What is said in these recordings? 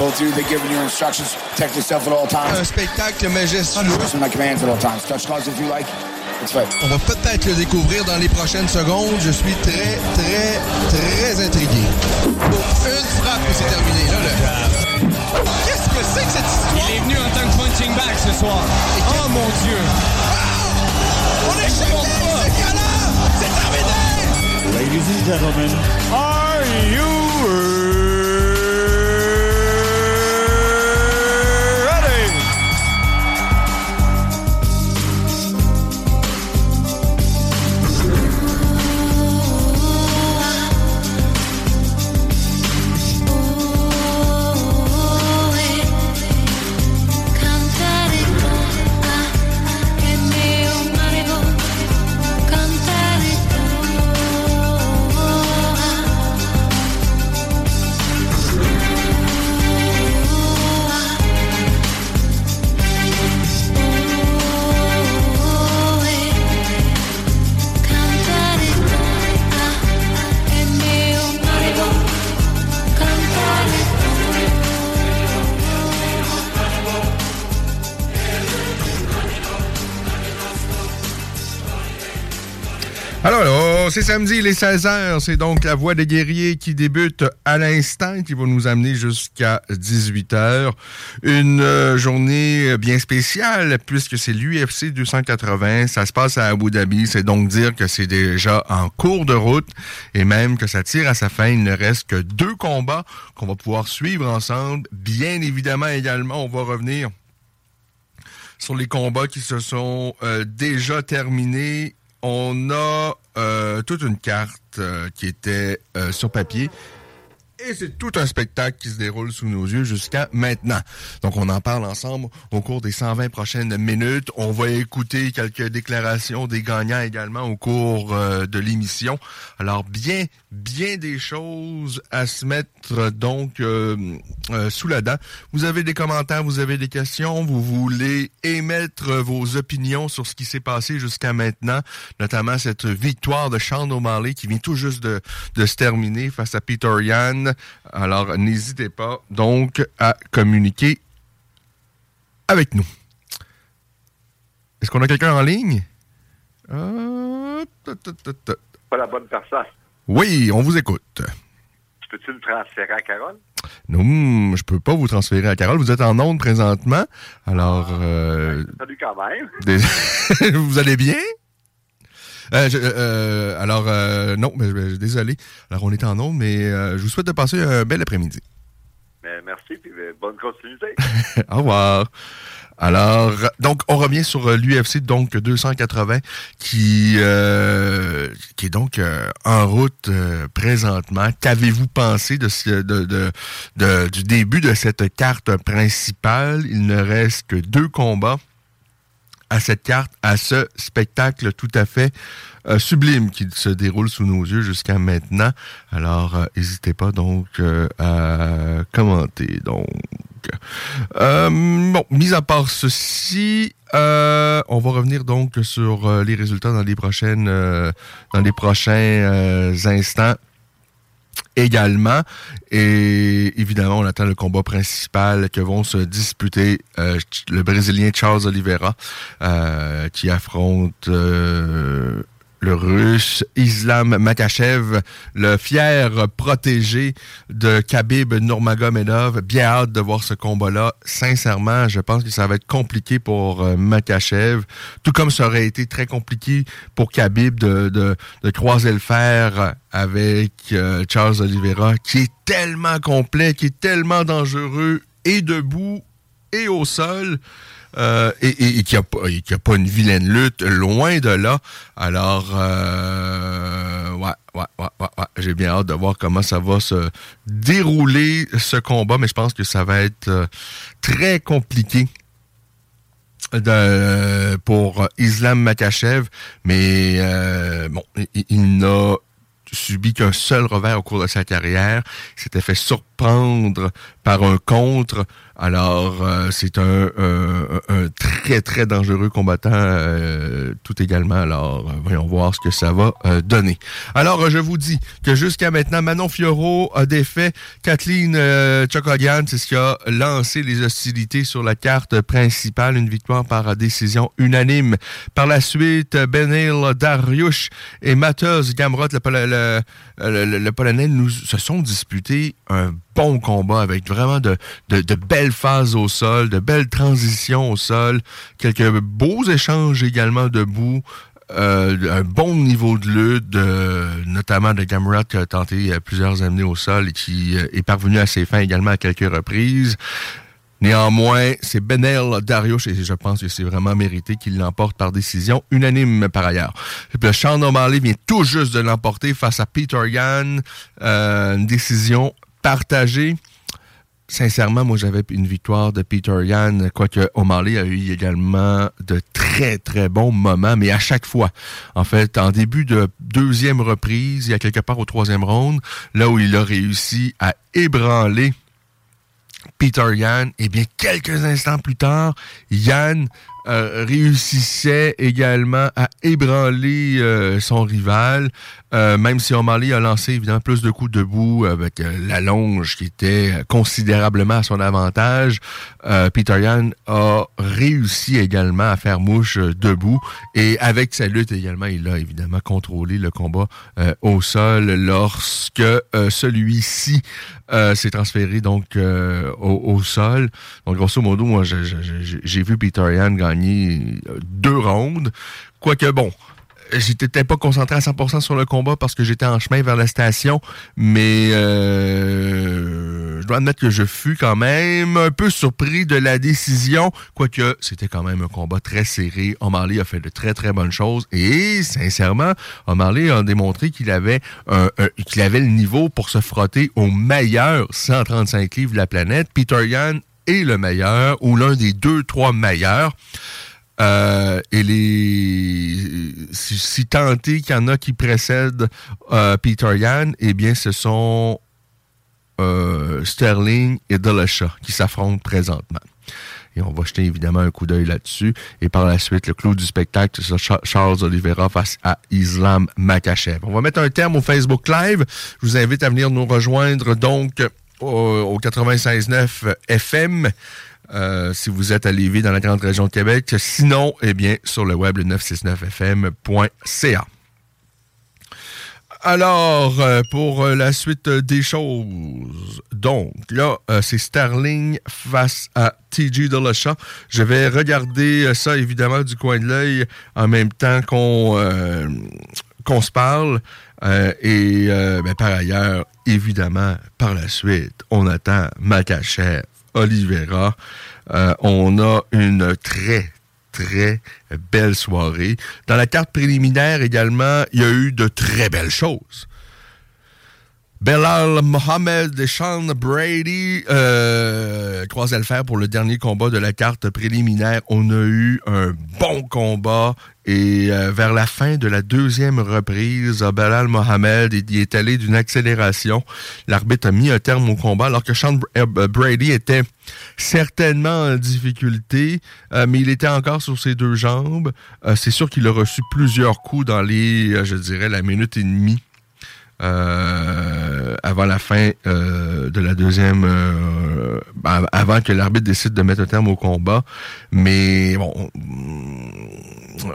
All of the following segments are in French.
Of you, they're giving you instructions. Protect yourself at all times. Un spectacle majestueux. To my commands at all times. Touch gloves if you like. It's fine. On va peut-être le découvrir dans les prochaines secondes. Je suis très, très, très intrigué. Une frappe et c'est terminé. Là, le... Qu'est-ce que c'est que cette histoire? Il est venu en tant que punching bag ce soir. Oh mon Dieu! On est choqués! C'est galant! C'est terminé! Ladies and gentlemen, are you Alors, c'est samedi, il est 16h. C'est donc la voix des guerriers qui débute à l'instant, qui va nous amener jusqu'à 18h. Une euh, journée bien spéciale, puisque c'est l'UFC 280. Ça se passe à Abu Dhabi. C'est donc dire que c'est déjà en cours de route et même que ça tire à sa fin. Il ne reste que deux combats qu'on va pouvoir suivre ensemble. Bien évidemment, également, on va revenir sur les combats qui se sont euh, déjà terminés. On a euh, toute une carte euh, qui était euh, sur papier. Et c'est tout un spectacle qui se déroule sous nos yeux jusqu'à maintenant. Donc, on en parle ensemble au cours des 120 prochaines minutes. On va écouter quelques déclarations des gagnants également au cours euh, de l'émission. Alors, bien, bien des choses à se mettre donc euh, euh, sous la dent. Vous avez des commentaires, vous avez des questions, vous voulez émettre vos opinions sur ce qui s'est passé jusqu'à maintenant, notamment cette victoire de Sean O'Malley qui vient tout juste de, de se terminer face à Peter Yan. Alors, n'hésitez pas donc à communiquer avec nous. Est-ce qu'on a quelqu'un en ligne? Euh. Pas la bonne personne. Oui, on vous écoute. Peux-tu le transférer à Carole? Non, je peux pas vous transférer à Carole. Vous êtes en onde présentement. Alors, euh, Salut quand même. vous allez bien? Euh, je- euh, alors, euh, non, mais, mais, désolé. Alors, on est en onde, mais euh, je vous souhaite de passer un bel après-midi. Mais merci, puis euh, bonne continuité. Au revoir. Alors, donc, on revient sur euh, l'UFC donc 280 qui, euh, qui est donc euh, en route euh, présentement. Qu'avez-vous pensé de, ce- de, de- de- du début de cette carte principale? Il ne reste que deux combats à cette carte, à ce spectacle tout à fait euh, sublime qui se déroule sous nos yeux jusqu'à maintenant. Alors, euh, n'hésitez pas donc euh, à commenter. Donc, bon, mis à part ceci, on va revenir donc sur les résultats dans les prochaines, dans les prochains instants. Également. Et évidemment, on attend le combat principal que vont se disputer euh, le Brésilien Charles Oliveira, euh, qui affronte euh, le Russe Islam Makachev, le fier protégé de Khabib Nurmagomedov. Bien hâte de voir ce combat-là. Sincèrement, je pense que ça va être compliqué pour euh, Makachev, tout comme ça aurait été très compliqué pour Khabib de, de, de croiser le fer avec euh, Charles Oliveira, qui est tellement complet, qui est tellement dangereux et debout et au sol. Euh, et, et, et qui a, pas- une vilaine lutte, loin de là. Alors, euh, ouais, ouais, ouais, ouais, j'ai bien hâte de voir comment ça va se dérouler ce combat, mais je pense que ça va être euh, très compliqué pour Islam Makachev, mais bon, il n'a subi qu'un seul revers au cours de sa carrière. Il s'était fait surprendre par un contre. Alors, euh, c'est un, un- très, très dangereux combattant euh, tout également. Alors, euh, voyons voir ce que ça va euh, donner. Alors, euh, je vous dis que jusqu'à maintenant, Manon Fiorot a défait Kathleen euh, Chokodian. C'est ce qui a lancé les hostilités sur la carte principale. Une victoire par décision unanime. Par la suite, Benil Dariush et Matheus Gamrot, le- le Polonais, nous se sont disputés un bon combat avec vraiment de, de, belles phases au sol, de belles transitions au sol, quelques beaux échanges également debout. Euh, un bon niveau de lutte, notamment de Gamrot qui a tenté euh, plusieurs amenés au sol et qui euh, est parvenu à ses fins également à quelques reprises. Néanmoins, c'est Benel Dariush et je pense que c'est vraiment mérité qu'il l'emporte par décision unanime par ailleurs. Le Sean O'Malley vient tout juste de l'emporter face à Peter Yan. Euh, une décision partagée. Sincèrement, moi, j'avais une victoire de Peter Yan, quoique O'Malley a eu également de très, très bons moments, mais à chaque fois. En fait, en début de deuxième reprise, il y a quelque part au troisième round, là où il a réussi à ébranler Peter Yan, et bien quelques instants plus tard, Yan euh, réussissait également à ébranler euh, son rival, euh, même si O'Malley a lancé évidemment plus de coups debout avec la longe qui était considérablement à son avantage. Peter Yan a réussi également à faire mouche debout et avec sa lutte également, il a évidemment contrôlé le combat au sol lorsque celui-ci s'est transféré donc au, sol. Donc grosso modo, moi j'ai vu Peter Yan gagner euh, deux rounds. Quoique bon, j'étais pas concentré à 100% sur le combat parce que j'étais en chemin vers la station, mais euh, je dois admettre que je fus quand même un peu surpris de la décision, quoique c'était quand même un combat très serré. O'Malley a fait de très très bonnes choses et sincèrement, O'Malley a démontré qu'il avait un- un- qu'il avait le niveau pour se frotter au meilleur 135 livres de la planète. Peter Yan le meilleur ou l'un des deux trois meilleurs. Euh, et les si, si tant qu'il y en a qui précèdent euh, Peter Yan, eh bien ce sont euh, Sterling et Dillashaw qui s'affrontent présentement. Et on va jeter évidemment un coup d'œil là-dessus. Et par la suite, le clou du spectacle, c'est Cha- Charles Oliveira face à Islam Makachev. On va mettre un terme au Facebook Live. Je vous invite à venir nous rejoindre donc au, au 96.9 FM. euh, si vous êtes à Lévis dans la grande région de Québec. Sinon, eh bien, sur le web, le 969fm.ca. Alors, euh, pour euh, la suite des choses, donc là, c'est Sterling face à TG Dillashaw. Je vais regarder ça évidemment du coin de l'œil en même temps qu'on se parle. Euh, et euh, ben, par ailleurs, évidemment, par la suite, on attend Makachev, Oliveira. Euh, on a une très, très belle soirée. Dans la carte préliminaire également, il y a eu de très belles choses. Belal Mohamed et Sean Brady euh, croisaient le fer pour le dernier combat de la carte préliminaire. On a eu un bon combat et euh, vers la fin de la deuxième reprise, Belal Mohamed il est allé d'une accélération. L'arbitre a mis un terme au combat alors que Sean euh, Brady était certainement en difficulté, euh, mais il était encore sur ses deux jambes. C'est sûr qu'il a reçu plusieurs coups dans les, je dirais, la minute et demie euh, avant la fin euh, de la deuxième, euh, av- avant que l'arbitre décide de mettre un terme au combat. Mais bon,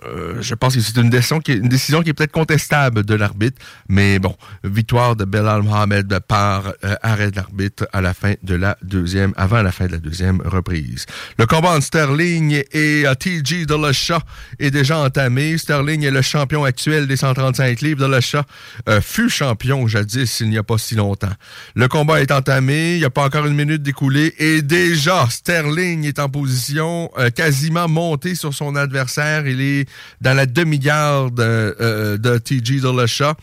euh, je pense que c'est une décision qui est, peut-être contestable de l'arbitre. Mais bon, victoire de Belal Mohamed par euh, arrêt de l'arbitre à la fin de la deuxième, avant la fin de la deuxième reprise. Le combat entre Sterling et euh, TG Dillashaw est déjà entamé. Sterling est le champion actuel des 135 livres. Dillashaw euh, fut champion jadis il n'y a pas si longtemps. Le combat est entamé. Il n'y a pas encore une minute d'écoulée et déjà Sterling est en position euh, quasiment montée sur son adversaire. Dans la demi-garde euh, euh, de TG Dillashaw.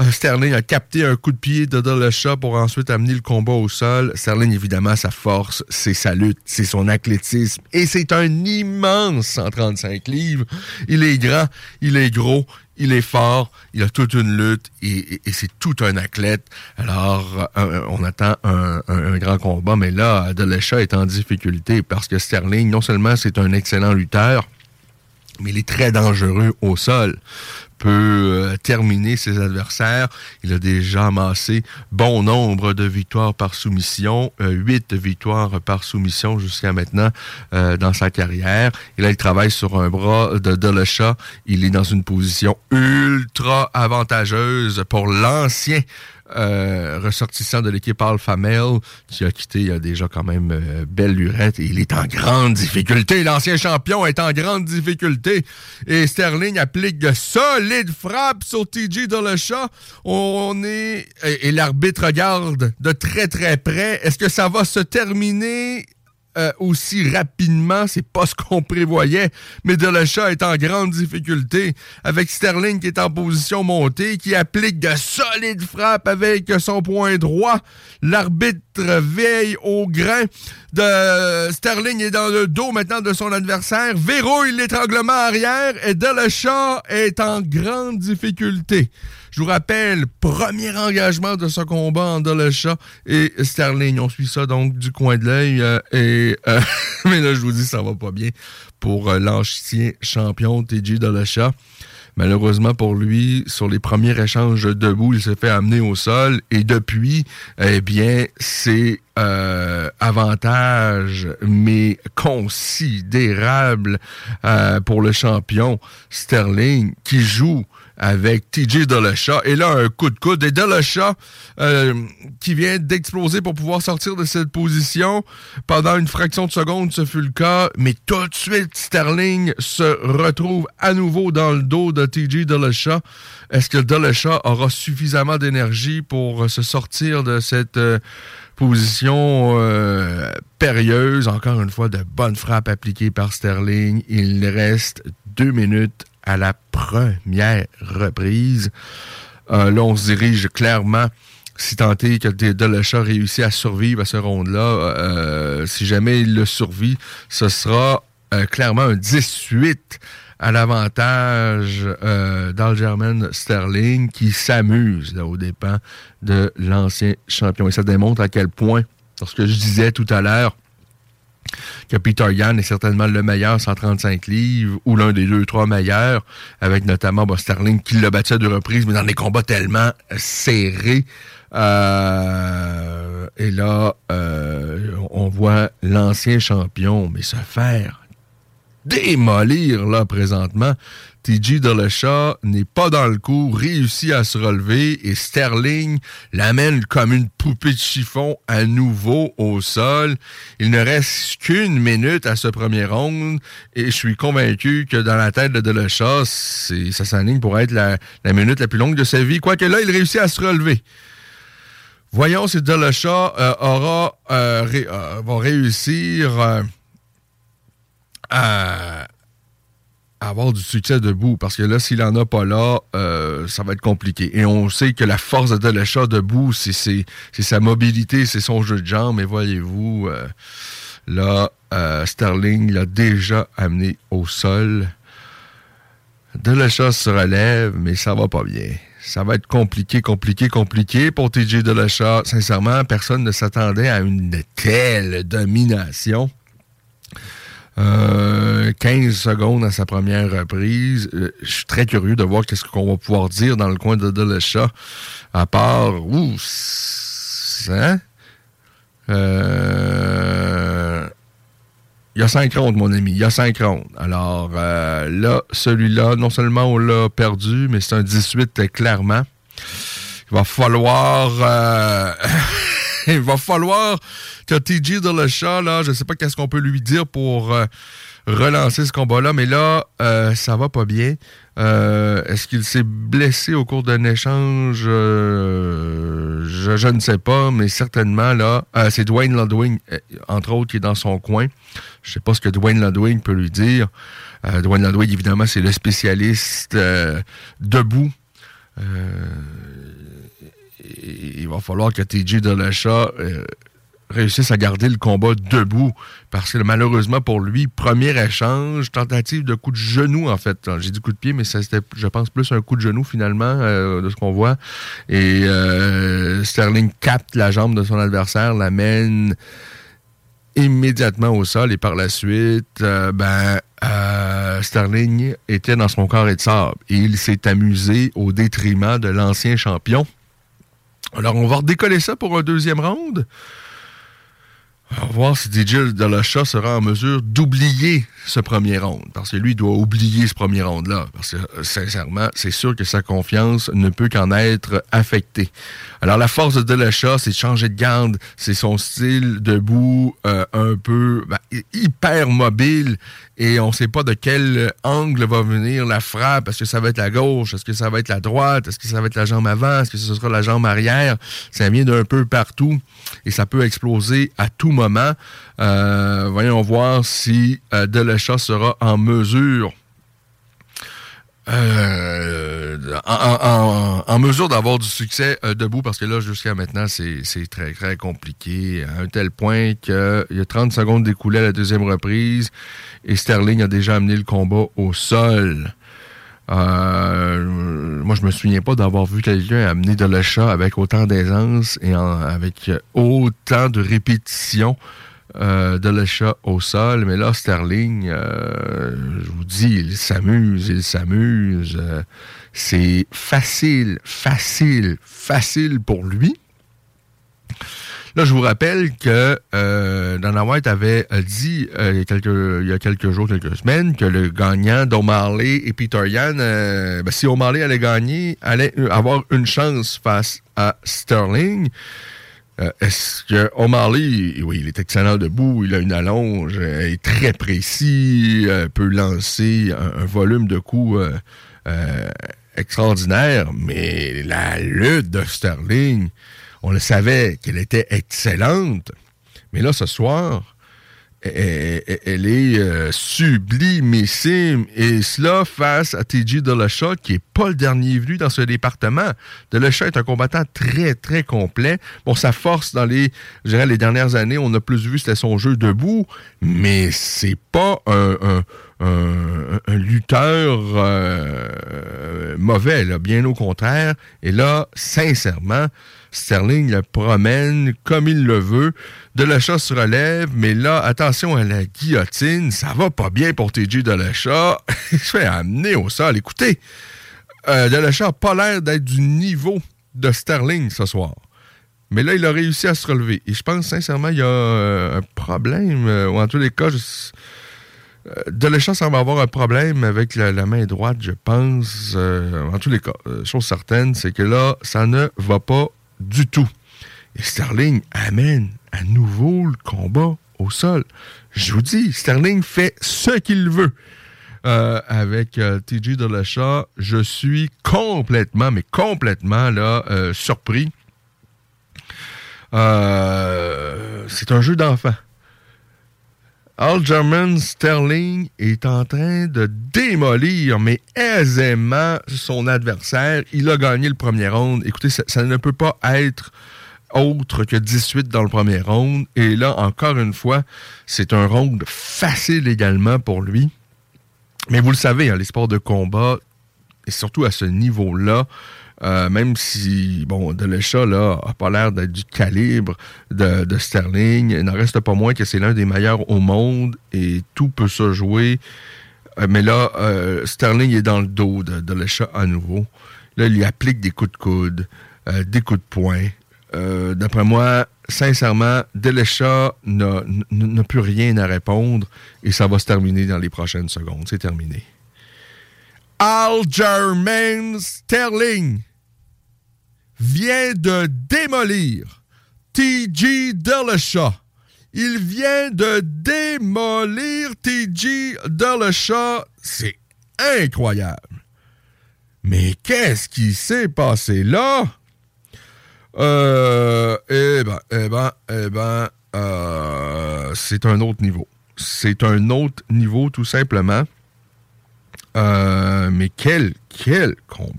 Euh, Sterling a capté un coup de pied de Dillashaw pour ensuite amener le combat au sol. Sterling, évidemment, sa force, c'est sa lutte, c'est son athlétisme. Et c'est un immense 135 livres. Il est grand, il est gros, il est fort, il a toute une lutte et, c'est tout un athlète. Alors, on attend un, un- grand combat, mais là, Dillashaw est en difficulté parce que Sterling, non seulement c'est un excellent lutteur, mais il est très dangereux au sol. Peut euh, terminer ses adversaires. Il a déjà amassé bon nombre de victoires par soumission, euh, huit victoires par soumission jusqu'à maintenant euh, dans sa carrière. Et là, il travaille sur un bras de Dillashaw. Il est dans une position ultra avantageuse pour l'ancien euh, ressortissant de l'équipe Alpha Male qui a quitté il y a déjà quand même euh, belle lurette et il est en grande difficulté. L'ancien champion est en grande difficulté et Sterling applique de solides frappes sur TJ Dillashaw. On est et, et l'arbitre regarde de très très près. Est-ce que ça va se terminer? Euh, aussi rapidement, c'est pas ce qu'on prévoyait, mais Dillashaw est en grande difficulté avec Sterling qui est en position montée, qui applique de solides frappes avec son point droit. L'arbitre veille au grain de Sterling est dans le dos maintenant de son adversaire, verrouille l'étranglement arrière et Dillashaw est en grande difficulté. Je vous rappelle, premier engagement de ce combat en Dillashaw et Sterling. On suit ça donc du coin de l'œil. euh, et euh, Mais là, je vous dis, ça va pas bien pour euh, l'ancien champion TJ Dillashaw. Malheureusement pour lui, sur les premiers échanges debout, il s'est fait amener au sol et depuis, eh bien, c'est avantage, mais considérable pour le champion Sterling qui joue avec TJ Dillashaw. Et là, un coup de coude. Et Dillashaw euh, qui vient d'exploser pour pouvoir sortir de cette position. Pendant une fraction de seconde, ce fut le cas. Mais tout de suite, Sterling se retrouve à nouveau dans le dos de TJ Dillashaw. Est-ce que Dillashaw aura suffisamment d'énergie pour se sortir de cette... euh, position euh, périlleuse? Encore une fois, de bonnes frappes appliquées par Sterling. Il reste deux minutes à la première reprise. Euh, là, on se dirige clairement, si tant est que Dillashaw réussit à survivre à ce round-là, euh, si jamais il le survit, ce sera euh, clairement un 18 à l'avantage euh, d'Algerman Sterling qui s'amuse aux dépens de l'ancien champion. Et ça démontre à quel point, lorsque je disais tout à l'heure, que Peter Yan est certainement le meilleur 135 livres ou l'un des deux, trois meilleurs, avec notamment bah, qui l'a battu à deux reprises, mais dans des combats tellement serrés. Euh, et là, euh, on voit l'ancien champion, mais se faire démolir là présentement. TJ Dillashaw n'est pas dans le coup, réussit à se relever et Sterling l'amène comme une poupée de chiffon à nouveau au sol. Il ne reste qu'une minute à ce premier round et je suis convaincu que dans la tête de c'est- ça s'aligne pour être la, minute la plus longue de sa vie. Quoique là, il réussit à se relever. Voyons si Dillashaw euh, aura euh, euh, va réussir euh, à avoir du succès debout. Parce que là, s'il en a pas là, euh, ça va être compliqué. Et on sait que la force de Dillashaw debout, c'est sa mobilité, c'est son jeu de jambes. Mais voyez-vous, euh, là, euh, Sterling l'a déjà amené au sol. Dillashaw se relève, mais ça va pas bien. Ça va être compliqué, compliqué, compliqué pour TJ Dillashaw. Sincèrement, personne ne s'attendait à une telle domination Euh, 15 secondes à sa première reprise. Euh, Je suis très curieux de voir qu'est-ce qu'on va pouvoir dire dans le coin de Delesha. À part, ouh, hein? Euh, il y a cinq rondes, mon ami. Il y a cinq rondes. Alors euh, là, celui-là, non seulement on l'a perdu, mais c'est un 18 euh, clairement. Il va falloir... euh, il va falloir que TJ Dillashaw, là, je sais pas qu'est-ce qu'on peut lui dire pour euh, relancer ce combat-là, mais là, euh, ça va pas bien. Euh, Est-ce qu'il s'est blessé au cours d'un échange? Euh, je, je ne sais pas, mais certainement, là, c'est Dwayne Ludwig, entre autres, qui est dans son coin. Je sais pas ce que Dwayne Ludwig peut lui dire. Dwayne Ludwig, évidemment, c'est le spécialiste debout. Il va falloir que TJ Dillashaw euh, réussisse à garder le combat debout. Parce que malheureusement pour lui, premier échange, tentative de coup de genou en fait. J'ai dit coup de pied, mais c'était, je pense, plus un coup de genou finalement, euh, de ce qu'on voit. Et euh, Sterling capte la jambe de son adversaire, l'amène immédiatement au sol et par la suite, ben, Sterling était dans son corps et de sable et il s'est amusé au détriment de l'ancien champion. Alors, on va redécoller ça pour un deuxième round. On va voir si DJ Dillashaw sera en mesure d'oublier ce premier round. Parce que lui, doit oublier ce premier round-là. Parce que, euh, sincèrement, c'est sûr que sa confiance ne peut qu'en être affectée. Alors, la force de Dillashaw, c'est de changer de garde. C'est son style debout, euh, un peu ben, hy- hyper mobile. Et on ne sait pas de quel angle va venir la frappe. Est-ce que ça va être la gauche? Est-ce que ça va être la droite? Est-ce que ça va être la jambe avant? Est-ce que ce sera la jambe arrière? Ça vient d'un peu partout et ça peut exploser à tout moment. Euh, voyons voir si euh, sera en mesure euh, en, mesure d'avoir du succès euh, debout, parce que là, jusqu'à maintenant, c'est très, très compliqué, à un tel point qu'il y a 30 secondes d'écoulé à la deuxième reprise, et Sterling a déjà amené le combat au sol. Euh, moi, je me souviens pas d'avoir vu quelqu'un amener de l'achat avec autant d'aisance et avec autant de répétition euh, de l'achat au sol. Mais là, Sterling, euh, je vous dis, il s'amuse, il s'amuse. Euh, c'est facile, facile, facile pour lui. Là, je vous rappelle que Dana White avait dit il, y a quelques, jours, quelques semaines, que le gagnant d'O'Malley et Peter Yan, ben, si O'Malley allait gagner, allait avoir une chance face à Sterling. Euh, Est-ce que O'Malley, oui, il est excellent debout, il a une allonge, euh, est très précis, euh, peut lancer un, un volume de coups euh, extraordinaire, mais la lutte de Sterling, on le savait qu'elle était excellente, mais là, ce soir, elle, est euh, sublimissime. Et cela face à TJ Dillashaw, qui est pas le dernier venu dans ce département. Dillashaw est un combattant très, très complet. Bon, sa force dans les, je dirais, les dernières années, on a plus vu, c'était son jeu debout, mais c'est pas un, un- un- un lutteur euh, mauvais, là, bien au contraire. Et là, sincèrement, Sterling le promène comme il le veut. De l'achat se relève, mais là, attention à la guillotine, ça va pas bien pour TJ de l'achat. il se fait amener au sol. Écoutez, euh, de l'achat n'a pas l'air d'être du niveau de Sterling ce soir. Mais là, il a réussi à se relever. Et je pense sincèrement, il y a euh, un problème, euh, ou en tous les cas, je, euh, Delechat semble avoir un problème avec la, la main droite, je pense. En tous les cas, chose certaine, c'est que là, ça ne va pas du tout. Et Sterling amène à nouveau le combat au sol. Je vous dis, Sterling fait ce qu'il veut. Euh, avec euh, TJ Dillashaw, je suis complètement, mais complètement là, euh, surpris. Euh, c'est un jeu d'enfant. Algerman Sterling est en train de démolir, mais aisément, son adversaire. Il a gagné le premier round. Écoutez, ça, ne peut pas être autre que 18 dans le premier round. Et là, encore une fois, c'est un round facile également pour lui. Mais vous le savez, hein, les sports de combat, et surtout à ce niveau-là, Euh, même si, bon, Delesha, là, a pas l'air d'être du calibre de, Sterling, il n'en reste pas moins que c'est l'un des meilleurs au monde et tout peut se jouer. Euh, mais là, euh, Sterling est dans le dos de Delesha à nouveau. Là, il lui applique des coups de coude, des coups de poing. D'après moi, sincèrement, Delesha n'a plus rien à répondre et ça va se terminer dans les prochaines secondes. C'est terminé. Algermain Sterling vient de démolir T.G. Dillashaw. Il vient de démolir T.G. Dillashaw. C'est incroyable. Mais qu'est-ce qui s'est passé là? Euh, eh ben, eh ben, eh ben, euh, c'est un autre niveau. C'est un autre niveau, tout simplement. Euh, mais quel, quel combat.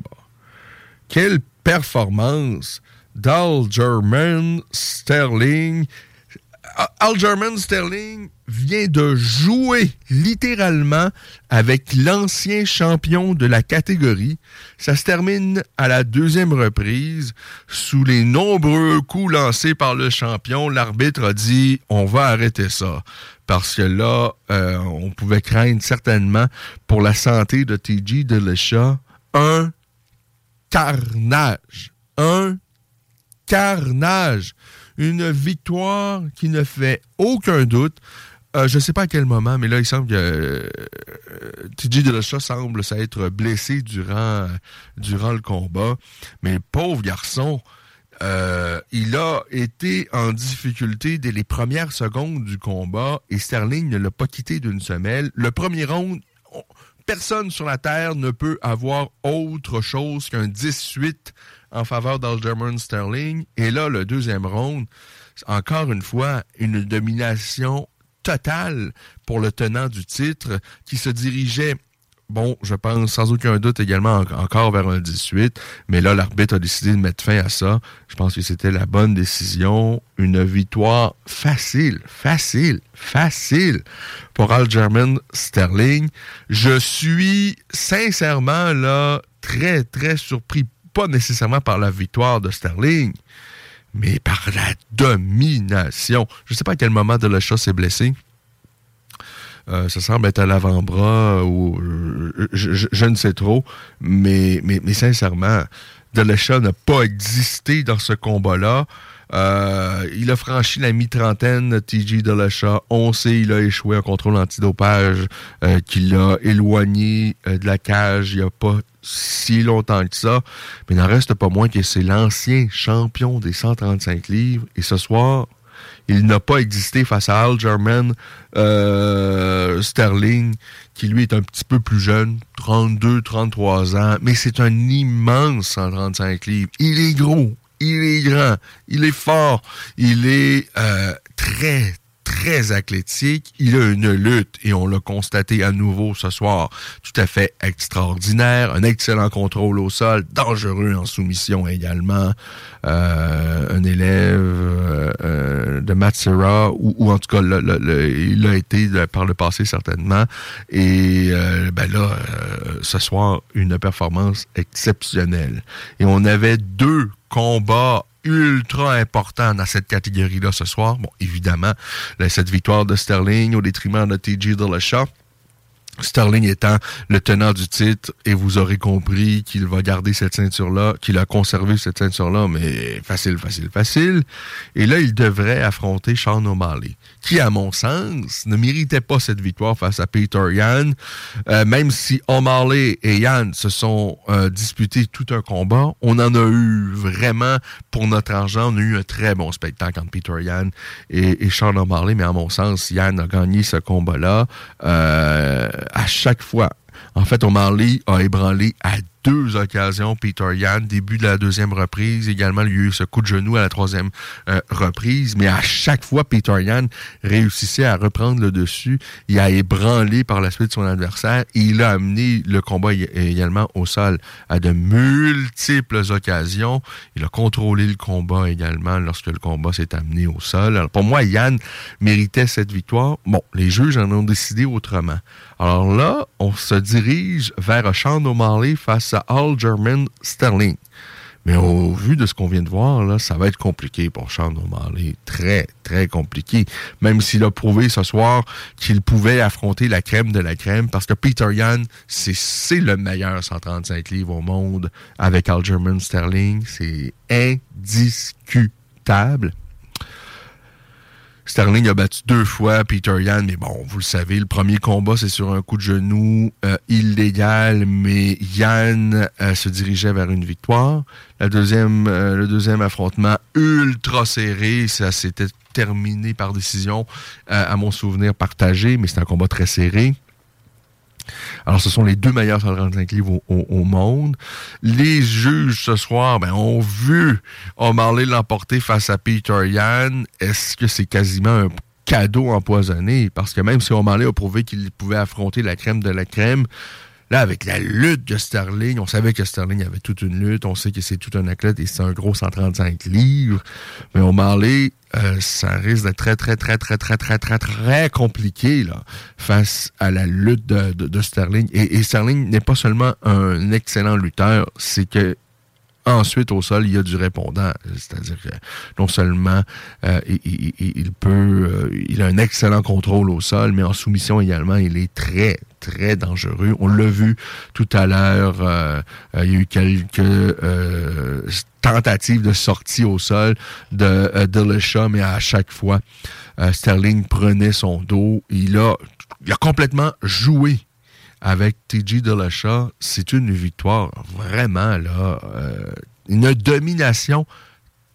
Quelle performance d'Algerman Sterling. Algerman Sterling vient de jouer littéralement avec l'ancien champion de la catégorie. Ça se termine à la deuxième reprise. Sous les nombreux coups lancés par le champion, l'arbitre a dit on va arrêter ça. Parce que là, euh, on pouvait craindre certainement pour la santé de TG de Lesha un carnage. Un carnage. Une victoire qui ne fait aucun doute. Euh, je ne sais pas à quel moment, mais là, il semble que euh, TJ semble s'être blessé durant, le combat. Mais pauvre garçon, euh, il a été en difficulté dès les premières secondes du combat et Sterling ne l'a pas quitté d'une semelle. Le premier round, personne sur la Terre ne peut avoir autre chose qu'un 18 en faveur d'Algerman Sterling. Et là, le deuxième round, encore une fois, une domination totale pour le tenant du titre qui se dirigeait Bon, je pense sans aucun doute également en- encore vers un 18, mais là, l'arbitre a décidé de mettre fin à ça. Je pense que c'était la bonne décision. Une victoire facile, facile, facile pour Algerman Sterling. Je suis sincèrement là très, très surpris, pas nécessairement par la victoire de Sterling, mais par la domination. Je ne sais pas à quel moment de chat s'est blessé. Euh, ça semble être à l'avant-bras ou euh, je, ne sais trop, mais, sincèrement, Delesha n'a pas existé dans ce combat-là. Euh, il a franchi la mi-trentaine, TJ Delesha. On sait il a échoué en contrôle antidopage euh, qui l'a éloigné de la cage il n'y a pas si longtemps que ça. Mais il n'en reste pas moins que c'est l'ancien champion des 135 livres. Et ce soir, il n'a pas existé face à Algerman euh, Sterling, qui lui est un petit peu plus jeune, 32, 33 ans, mais c'est un immense 135 livres. Il est gros, il est grand, il est fort, il est euh, très, très athlétique. Il a une lutte, et on l'a constaté à nouveau ce soir, tout à fait extraordinaire. Un excellent contrôle au sol, dangereux en soumission également. Euh, un élève euh, euh, de Matsura, ou, ou en tout cas, il a été par le passé certainement. Et euh, ben là, ce soir, une performance exceptionnelle. Et on avait deux combats ultra importants dans cette catégorie-là ce soir. Bon, évidemment, cette victoire de Sterling au détriment de TJ Dillashaw. Sterling étant le tenant du titre, et vous aurez compris qu'il va garder cette ceinture-là, qu'il a conservé cette ceinture-là, mais facile, facile, facile. Et là, il devrait affronter Sean O'Malley, qui, à mon sens, ne méritait pas cette victoire face à Peter Yan. Euh, même si O'Malley et Yan se sont euh, disputés tout un combat, on en a eu vraiment pour notre argent. On a eu un très bon spectacle entre Peter Yan et, et Sean O'Malley, mais à mon sens, Yan a gagné ce combat-là. Euh, à chaque fois. En fait, O'Malley a ébranlé à deux occasions Peter Yan, début de la deuxième reprise, également il y a eu ce coup de genou à la troisième euh, reprise, mais à chaque fois Peter Yan réussissait à reprendre le dessus, il a ébranlé par la suite son adversaire et il a amené le combat ég- également au sol à de multiples occasions. Il a contrôlé le combat également lorsque le combat s'est amené au sol. Alors pour moi, Yann méritait cette victoire. Bon, les juges en ont décidé autrement. Alors là, on on se dirige vers Sean O'Malley face à Algerman Sterling. Mais au vu de ce qu'on vient de voir, ça va être compliqué pour Sean O'Malley. Très, très compliqué. Même s'il a prouvé ce soir qu'il pouvait affronter la crème de la crème, parce que Peter Yan, c'est c'est le meilleur 135 livres au monde avec Algerman Sterling. C'est indiscutable. Sterling a battu deux fois Peter Yan, mais bon, vous le savez, le premier combat, c'est sur un coup de genou euh, illégal, mais Yan euh, se dirigeait vers une victoire. La deuxième, euh, le deuxième affrontement ultra serré, ça s'était terminé par décision, à mon souvenir partagé, mais c'était un combat très serré. Alors, ce sont les deux meilleurs 135 livres au, monde. Les juges ce soir ben, ont vu O'Malley l'emporter face à Peter Yan. Est-ce que c'est quasiment un cadeau empoisonné? Parce que même si O'Malley a prouvé qu'il pouvait affronter la crème de la crème, Là, avec la lutte de Sterling, on savait que Sterling avait toute une lutte, on sait que c'est tout un athlète et c'est un gros 135 livres. Mais O'Malley, euh, ça risque d'être très, très, très, très, très, très, très, très compliqué là, face à la lutte de, Sterling. Et Sterling n'est pas seulement un excellent lutteur, c'est que Ensuite, au sol, il y a du répondant. C'est-à-dire que non seulement euh, il, peut, euh, il a un excellent contrôle au sol, mais en soumission également, il est très, très dangereux. On l'a vu tout à l'heure. euh, il y a eu quelques tentatives de sortie au sol de euh, mais à chaque fois, Sterling prenait son dos. Il a, il a complètement joué avec TJ Dillashaw, c'est une victoire vraiment là, euh, une domination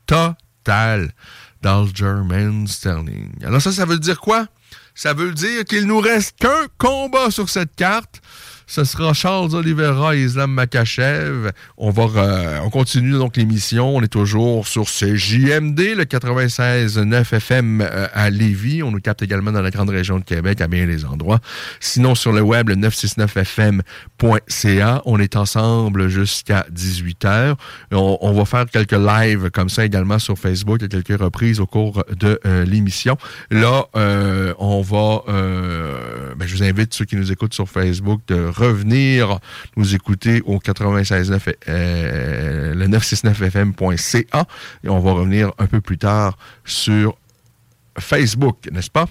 totale d'Algerman Sterling. Alors ça, ça veut dire quoi? Ça veut dire qu'il nous reste qu'un combat sur cette carte. Ce sera Charles Oliveira et Islam Makachev. On va, euh, on continue donc l'émission. On est toujours sur CJMD, le 96.9 FM euh, à Lévis. On nous capte également dans la grande région de Québec, à bien des endroits. Sinon, sur le web, le 969fm.ca. On est ensemble jusqu'à 18h. On, on va faire quelques lives comme ça également sur Facebook à quelques reprises au cours de euh, l'émission. Là, euh, on va... ben, je vous invite, ceux qui nous écoutent sur Facebook, de revenir nous écouter au 96.9, euh, le 969fm.ca. Et on va revenir un peu plus tard sur Facebook, n'est-ce pas?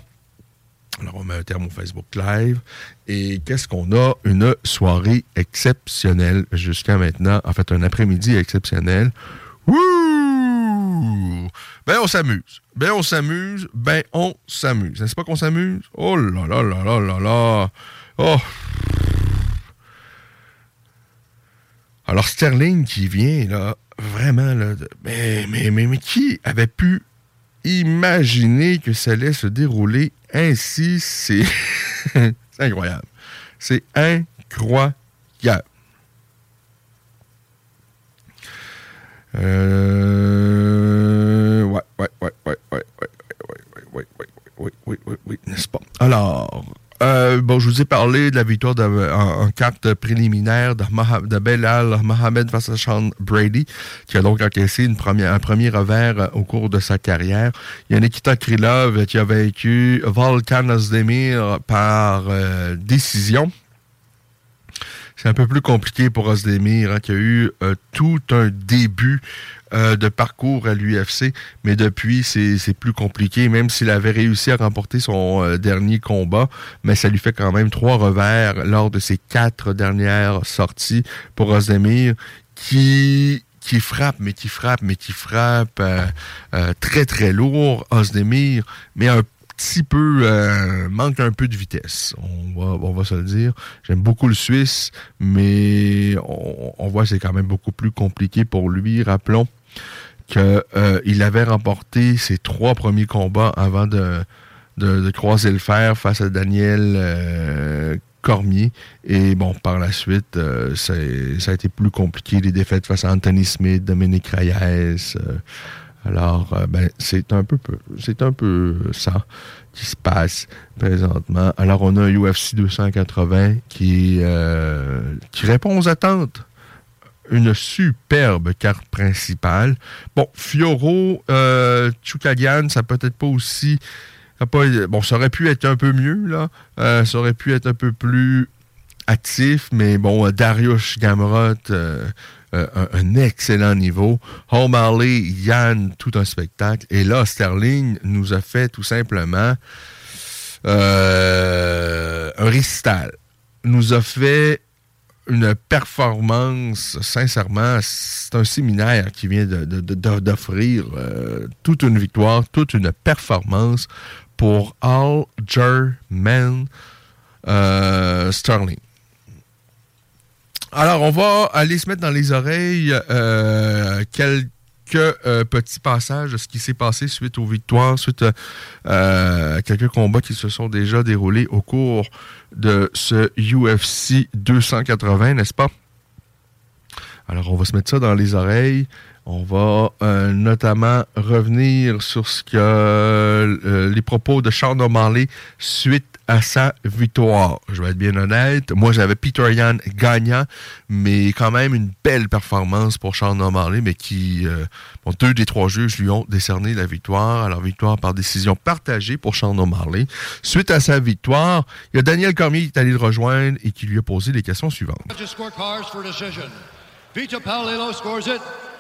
Alors, on met un terme au Facebook Live. Et qu'est-ce qu'on a? Une soirée exceptionnelle jusqu'à maintenant. En fait, un après-midi exceptionnel. Wouh! Ben, on s'amuse. Ben, on s'amuse. Ben, on s'amuse. N'est-ce pas qu'on s'amuse? Oh là là là là là là. Oh! Alors, Sterling qui vient, là, vraiment, là, mais, mais, mais, mais qui avait pu imaginer que ça allait se dérouler ainsi? C'est incroyable. C'est incroyable. Euh, ouais, ouais, ouais, ouais, ouais, ouais, ouais, ouais, ouais, ouais, ouais, ouais, ouais, ouais, n'est-ce pas? Alors, euh, bon, je vous ai parlé de la victoire en, carte préliminaire de, Belal Mohamed face Brady, qui a donc encaissé un premier revers euh, au cours de sa carrière. Il y a Nikita Krylov qui a vaincu Volkan Ozdemir par euh, décision. C'est un peu plus compliqué pour Ozdemir, hein, qui a eu tout un début euh, de parcours à l'UFC, mais depuis, c'est plus compliqué. Même s'il avait réussi à remporter son euh, dernier combat, mais ça lui fait quand même trois revers lors de ses quatre dernières sorties pour Ozdemir, qui qui frappe, mais qui frappe, mais qui frappe euh, euh, très très lourd, Ozdemir, mais un petit peu, manque un peu de vitesse. On va, on va se le dire. J'aime beaucoup le Suisse, mais on, on voit c'est quand même beaucoup plus compliqué pour lui. Rappelons qu'il il avait remporté ses trois premiers combats avant de, de, croiser le fer face à Daniel euh, Cormier. Et bon, par la suite, euh, ça a été plus compliqué. Les défaites face à Anthony Smith, Dominique Reyes. euh, alors, euh, ben, c'est un peu, c'est un peu ça qui se passe présentement. Alors, on a un UFC 280 qui, euh, qui répond aux attentes. Une superbe carte principale. Bon, Fioro, euh, Chukagian, ça peut être pas aussi. bon, ça aurait pu être un peu mieux, là. Euh, ça aurait pu être un peu plus actif, mais bon, Darius Gamrot, euh, euh, un, excellent niveau. O'Malley, Yann, tout un spectacle. Et là, Sterling nous a fait tout simplement euh, un récital. Nous a fait une performance, sincèrement, c'est un séminaire qui vient de- de- d'offrir euh, toute une victoire, toute une performance pour Algerman euh, Sterling. Alors, on va aller se mettre dans les oreilles euh, quelques euh, petits passages de ce qui s'est passé suite aux victoires, suite euh, à quelques combats qui se sont déjà déroulés au cours de ce UFC 280, n'est-ce pas? Alors, on va se mettre ça dans les oreilles. On va euh, notamment revenir sur ce que euh, les propos de Sean O'Malley suite à sa victoire. Je vais être bien honnête. Moi, j'avais Peter Yan gagnant, mais quand même une belle performance pour Sean O'Malley, mais qui, euh, bon, deux des trois juges lui ont décerné la victoire. Alors, victoire par décision partagée pour Sean O'Malley. Suite à sa victoire, il y a Daniel Cormier qui est allé le rejoindre et qui lui a posé les questions suivantes.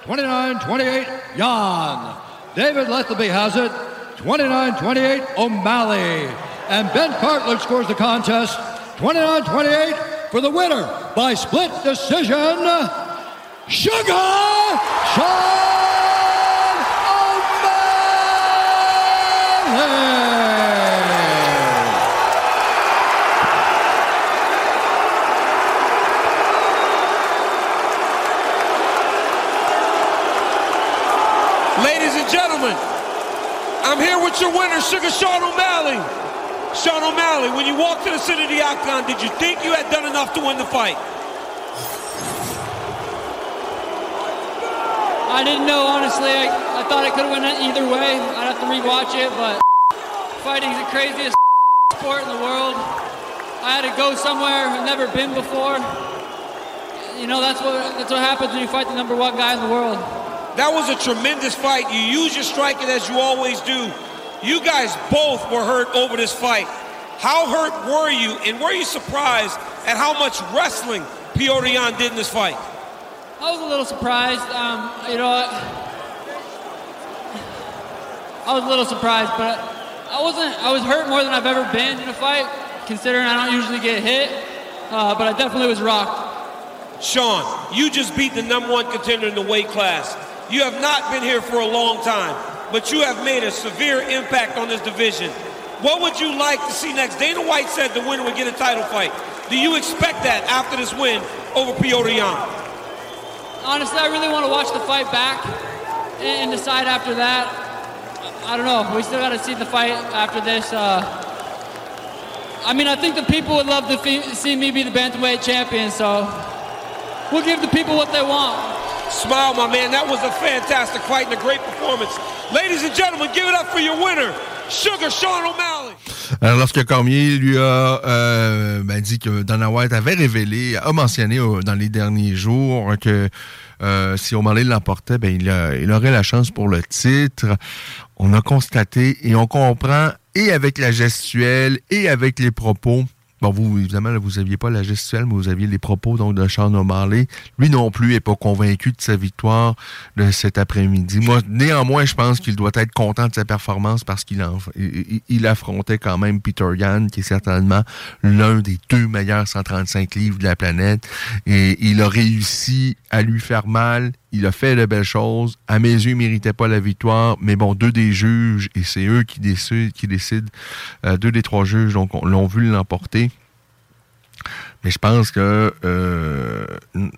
29-28 Jan. David Lethaby has it 29-28 O'Malley. And Ben Cartledge scores the contest 29-28 for the winner by split decision, Sugar Sean O'Malley. Ladies and gentlemen, I'm here with your winner, Sugar Sean O'Malley. Sean O'Malley, when you walked to the center of the octagon, did you think you had done enough to win the fight? I didn't know, honestly. I, I thought it could have went either way. I'd have to rewatch it, but fighting is the craziest sport in the world. I had to go somewhere I've never been before. You know, that's what that's what happens when you fight the number one guy in the world. That was a tremendous fight. You use your striking as you always do. You guys both were hurt over this fight. How hurt were you, and were you surprised at how much wrestling Piotr Jan did in this fight? I was a little surprised. Um, you know, I, I was a little surprised, but I wasn't. I was hurt more than I've ever been in a fight, considering I don't usually get hit. Uh, but I definitely was rocked. Sean, you just beat the number one contender in the weight class. You have not been here for a long time, but you have made a severe impact on this division. What would you like to see next? Dana White said the winner would get a title fight. Do you expect that after this win over Piotr Jan? Honestly, I really want to watch the fight back and, decide after that. I don't know. We still got to see the fight after this. Uh, I mean, I think the people would love to see me be the bantamweight champion, so we'll give the people what they want. Smile, my man. That was a fantastic fight and a great performance. Ladies and gentlemen, give it up for your winner, Sugar Sean O'Malley. Alors, lorsque Cormier lui a euh, ben, dit que Dana White avait révélé, a mentionné euh, dans les derniers jours que euh, si O'Malley l'emportait, ben, il, a- il aurait la chance pour le titre. On a constaté et on comprend, et avec la gestuelle, et avec les propos. Bon, vous, évidemment, là, vous aviez pas la gestuelle, mais vous aviez les propos donc, de Sean O'Malley. Lui non plus n'est pas convaincu de sa victoire de cet après-midi. Moi, néanmoins, je pense qu'il doit être content de sa performance parce qu'il il, il affrontait quand même Peter Yan, qui est certainement l'un des deux meilleurs 135 livres de la planète. Et il a réussi à lui faire mal. Il a fait de belles choses. À mes yeux, il méritait pas la victoire. Mais bon, deux des juges, et c'est eux qui décident, qui décident euh, deux des trois juges donc, on- l'ont vu l'emporter. Mais je pense que euh,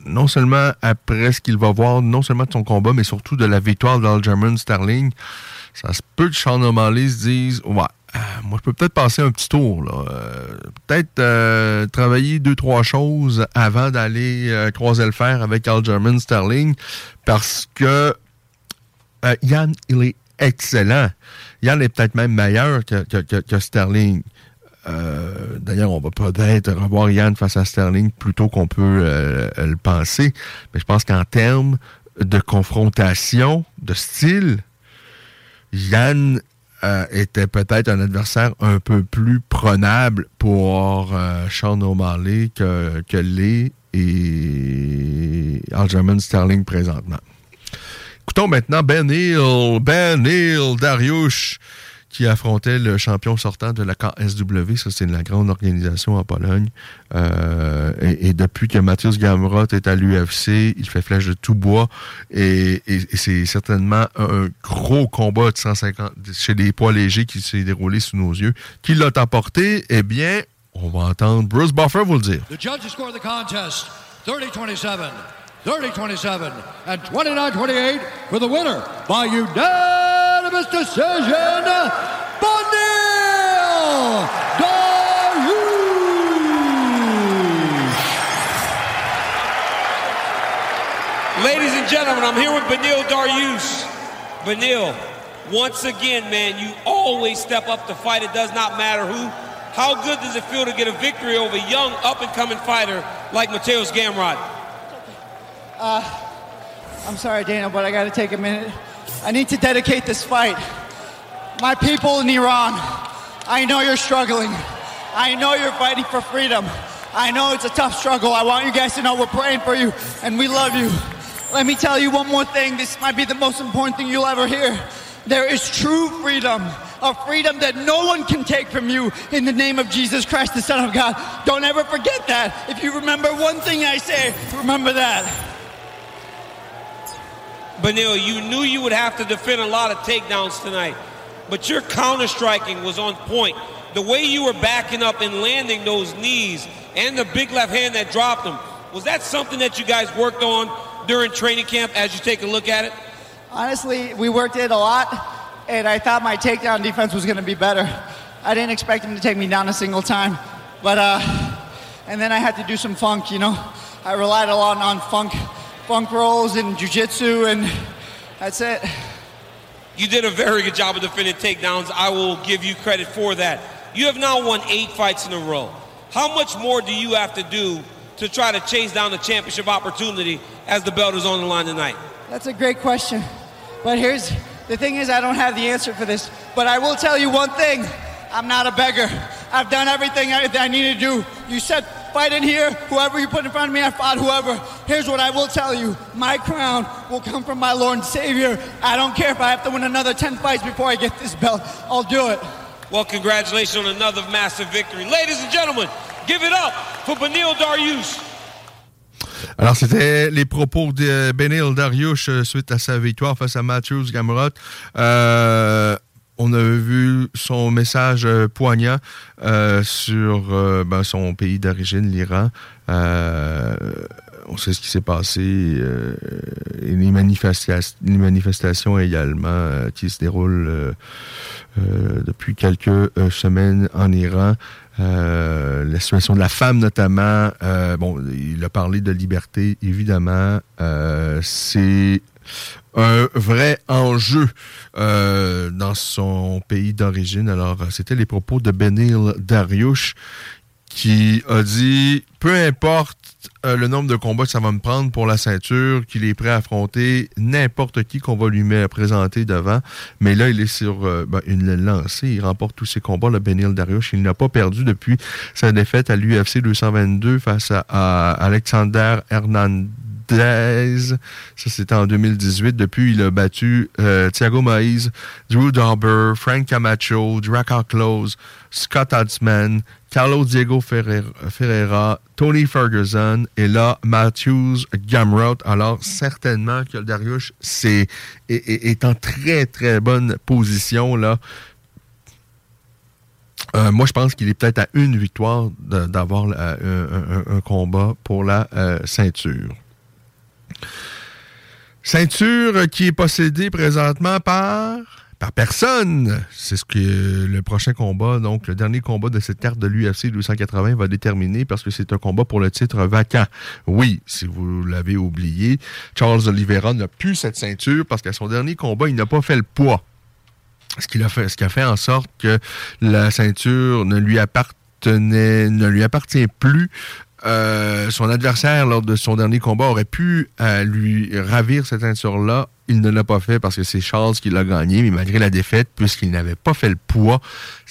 non seulement après ce qu'il va voir, non seulement de son combat, mais surtout de la victoire d'Algerman Sterling, ça se peut que Sean O'Malley se dise Ouais, euh, moi je peux peut-être passer un petit tour. là. Euh, peut-être euh, travailler deux, trois choses avant d'aller euh, croiser le fer avec Algerman Sterling. Parce que Yann, il est excellent. Yann est peut-être même meilleur que, Sterling. D'ailleurs, on va peut-être revoir Yann face à Sterling plus tôt qu'on peut le penser. Mais je pense qu'en termes de confrontation, de style, Yann euh, était peut-être un adversaire un peu plus prenable pour euh, Sean O'Malley que, que Lee et Aljamain Sterling présentement. Écoutons maintenant Ben Hill, Ben Hill, Dariush, qui affrontait le champion sortant de la KSW. Ça, c'est la grande organisation en Pologne. Euh, et, et depuis que Mathias Gamrot est à l'UFC, il fait flèche de tout bois. Et, et- et c'est certainement un gros combat de 150 chez les poids légers qui s'est déroulé sous nos yeux. Qui l'a emporté? Eh bien, on va entendre Bruce Buffer vous le dire. The judges score the contest 30-27, 30-27, and 29-28 for the winner by unanimous decision, Bonil Dariush. Ladies and gentlemen, I'm here with Benil Darius. Benil, once again, man, you always step up to fight. It does not matter who. How good does it feel to get a victory over a young, up-and-coming fighter like Mateos Gamrod? Uh, I'm sorry, Dana, but I got to take a minute. I need to dedicate this fight. My people in Iran, I know you're struggling. I know you're fighting for freedom. I know it's a tough struggle. I want you guys to know we're praying for you and we love you. Let me tell you one more thing. This might be the most important thing you'll ever hear. There is true freedom, a freedom that no one can take from you in the name of Jesus Christ, the Son of God. Don't ever forget that. If you remember one thing I say, remember that. Benil, you knew you would have to defend a lot of takedowns tonight, but your counter striking was on point. The way you were backing up and landing those knees and the big left hand that dropped them, was that something that you guys worked on during training camp as you take a look at it? Honestly, we worked it a lot, and I thought my takedown defense was going to be better. I didn't expect him to take me down a single time, but uh, and then I had to do some funk. You know, I relied a lot on funk, funk rolls and jujitsu, and that's it. You did a very good job of defending takedowns. I will give you credit for that. You have now won eight fights in a row. How much more do you have to do to try to chase down the championship opportunity as the belt is on the line tonight? That's a great question, but here's the thing: is I don't have the answer for this, but I will tell you one thing: I'm not a beggar. I've done everything I, I need to do. You said fight in here. Whoever you put in front of me, I fought whoever. Here's what I will tell you: my crown will come from my Lord and Savior. I don't care if I have to win another ten fights before I get this belt. I'll do it. Well, congratulations on another massive victory. Ladies and gentlemen, give it up for Benil Dariush. Alors, c'était les propos de Benil Dariush euh, suite à sa victoire face à Matthews Gamrot. Euh, on a vu son message euh, poignant euh, sur euh, ben, son pays d'origine, l'Iran. On sait ce qui s'est passé. et les, manifestations également qui se déroulent depuis quelques semaines en Iran. La situation de la femme notamment. Bon, il a parlé de liberté, évidemment. C'est un vrai enjeu euh, dans son pays d'origine. Alors, c'était les propos de Benil Dariush qui a dit peu importe euh, le nombre de combats que ça va me prendre pour la ceinture, qu'il est prêt à affronter n'importe qui qu'on va lui présenter devant. Mais là, il est sur euh, ben, une lancée. Il remporte tous ses combats, le Benil Dariush. Il n'a pas perdu depuis sa défaite à l'UFC 222 face à Alexander Hernandez. Ça, c'était en 2018. Depuis, il a battu euh, Thiago Maïs, Drew Dauber, Frank Camacho, Drakkar Close, Scott Huntsman, Carlos Diego Ferreira, Tony Ferguson et là, Matthews Gamrot. Alors, certainement que c'est, est, en très, très bonne position là. Euh, moi, je pense qu'il est peut-être à une victoire d'avoir un combat pour la euh, ceinture. Ceinture qui est possédée présentement par par personne. C'est ce que le prochain combat, donc le dernier combat de cette carte de l'UFC 280 va déterminer parce que c'est un combat pour le titre vacant. Oui, si vous l'avez oublié, Charles Oliveira n'a plus cette ceinture parce qu'à son dernier combat, il n'a pas fait le poids. Ce, qu'il a fait, ce qui a fait en sorte que la ceinture ne lui appartenait, ne lui appartient plus euh, son adversaire, lors de son dernier combat, aurait pu euh, lui ravir cette ceinture-là. Il ne l'a pas fait parce que c'est Charles qui l'a gagné, mais malgré la défaite, puisqu'il n'avait pas fait le poids,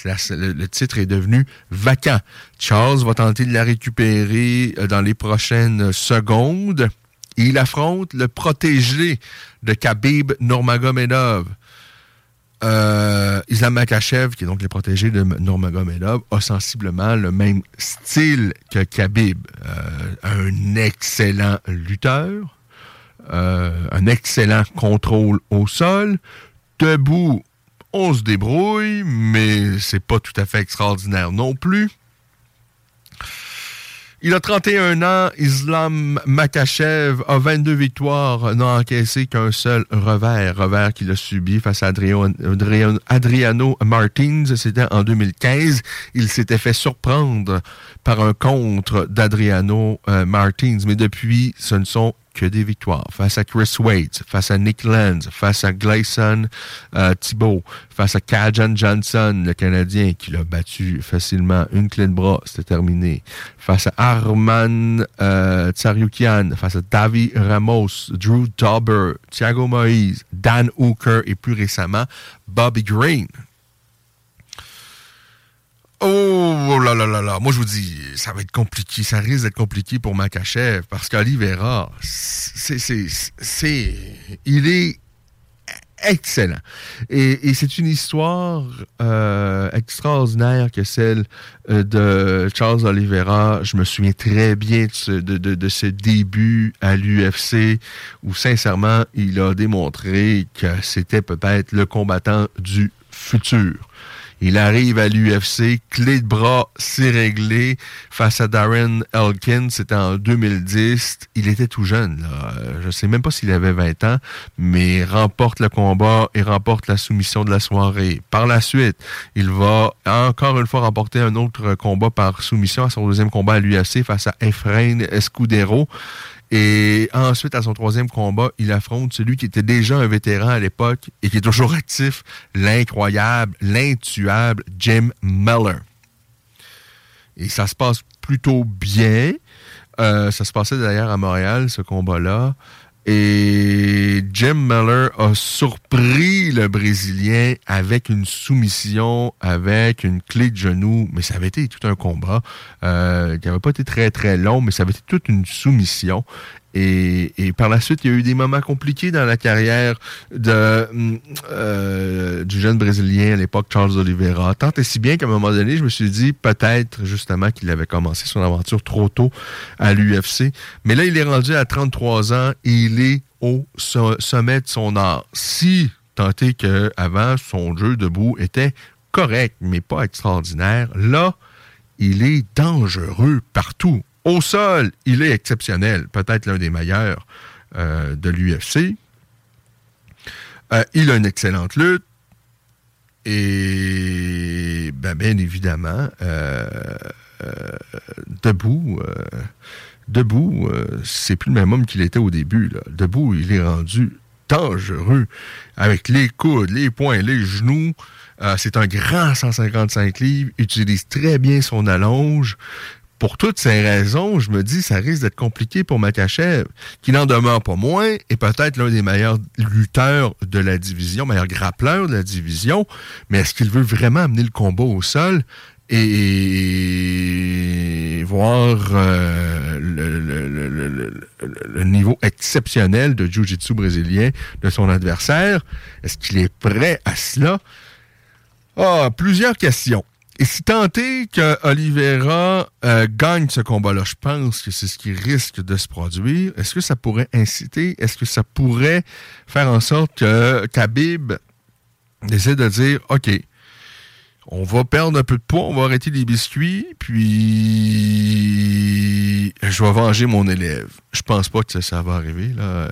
le, titre est devenu vacant. Charles va tenter de la récupérer euh, dans les prochaines secondes. Il affronte le protégé de Khabib Nurmagomedov. Euh, Islam Makachev, qui est donc le protégé de Nurmagomedov, a sensiblement le même style que Khabib. Euh, un excellent lutteur, euh, un excellent contrôle au sol. Debout, on se débrouille, mais c'est pas tout à fait extraordinaire non plus. Il a 31 ans. Islam Makachev a 22 victoires, n'a encaissé qu'un seul revers. Revers qu'il a subi face à Adriano, Martins. C'était en 2015. Il s'était fait surprendre par un contre d'Adriano euh, Martins. Mais depuis, ce ne sont que des victoires. Face à Chris Wade, face à Nick Lenz, face à Gleison euh, Thibault, face à Kajan Johnson, le Canadien, qui l'a battu facilement. Une clé de bras, c'était terminé. Face à Arman euh, face à Davi Ramos, Drew Dauber, Thiago Moïse, Dan Hooker et plus récemment, Bobby Green. Oh là là là là. Moi, je vous dis, ça va être compliqué. Ça risque d'être compliqué pour Makachev parce qu'Olivera, c'est, c'est, c'est, il est excellent. Et, et c'est une histoire euh, extraordinaire que celle euh, de Charles Oliveira. Je me souviens très bien de, de, de ce début à l'UFC où, sincèrement, il a démontré que c'était peut-être le combattant du futur. Il arrive à l'UFC, clé de bras, c'est réglé. Face à Darren Elkin, c'était en 2010. Il était tout jeune. Là. Je sais même pas s'il avait 20 ans, mais remporte le combat et remporte la soumission de la soirée. Par la suite, il va encore une fois remporter un autre combat par soumission à son deuxième combat à l'UFC face à Efrain Escudero. Et ensuite, à son troisième combat, il affronte celui qui était déjà un vétéran à l'époque et qui est toujours actif, l'incroyable, l'intuable Jim Miller. Et ça se passe plutôt bien. Euh, ça se passait d'ailleurs à Montréal, ce combat-là. Et Jim Miller a surpris le Brésilien avec une soumission, avec une clé de genou. Mais ça avait été tout un combat euh, qui n'avait pas été très très long, mais ça avait été toute une soumission. Et, par la suite, il y a eu des moments compliqués dans la carrière euh, du jeune Brésilien à l'époque, Charles Oliveira. Tant et si bien qu'à un moment donné, je me suis dit peut-être justement qu'il avait commencé son aventure trop tôt à l'UFC. Mais là, il est rendu à 33 ans et il est au sommet de son art. Si tant est qu'avant, son jeu debout était correct, mais pas extraordinaire, là, il est dangereux partout. Au sol, il est exceptionnel, peut-être l'un des meilleurs euh, de l'UFC. Euh, il a une excellente lutte. Et ben, bien évidemment, euh, debout, debout, c'est plus le même homme qu'il était au début. Debout, il est rendu dangereux avec les coudes, les poings, les genoux. C'est un grand 155 livres, utilise très bien son allonge. Pour toutes ces raisons, je me dis ça risque d'être compliqué pour Makachev, qui n'en demeure pas moins, et peut-être l'un des meilleurs lutteurs de la division, meilleur grappleur de la division. Mais est-ce qu'il veut vraiment amener le combat au sol et voir euh, le, niveau exceptionnel de Jiu-Jitsu brésilien de son adversaire? Est-ce qu'il est prêt à cela? Ah, plusieurs questions. Et si tenté que Oliveira euh, gagne ce combat-là, je pense que c'est ce qui risque de se produire. Est-ce que ça pourrait inciter, est-ce que ça pourrait faire en sorte que Khabib essaie de dire, OK, on va perdre un peu de poids, on va arrêter les biscuits, puis je vais venger mon élève? Je pense pas que ça, va arriver. Là.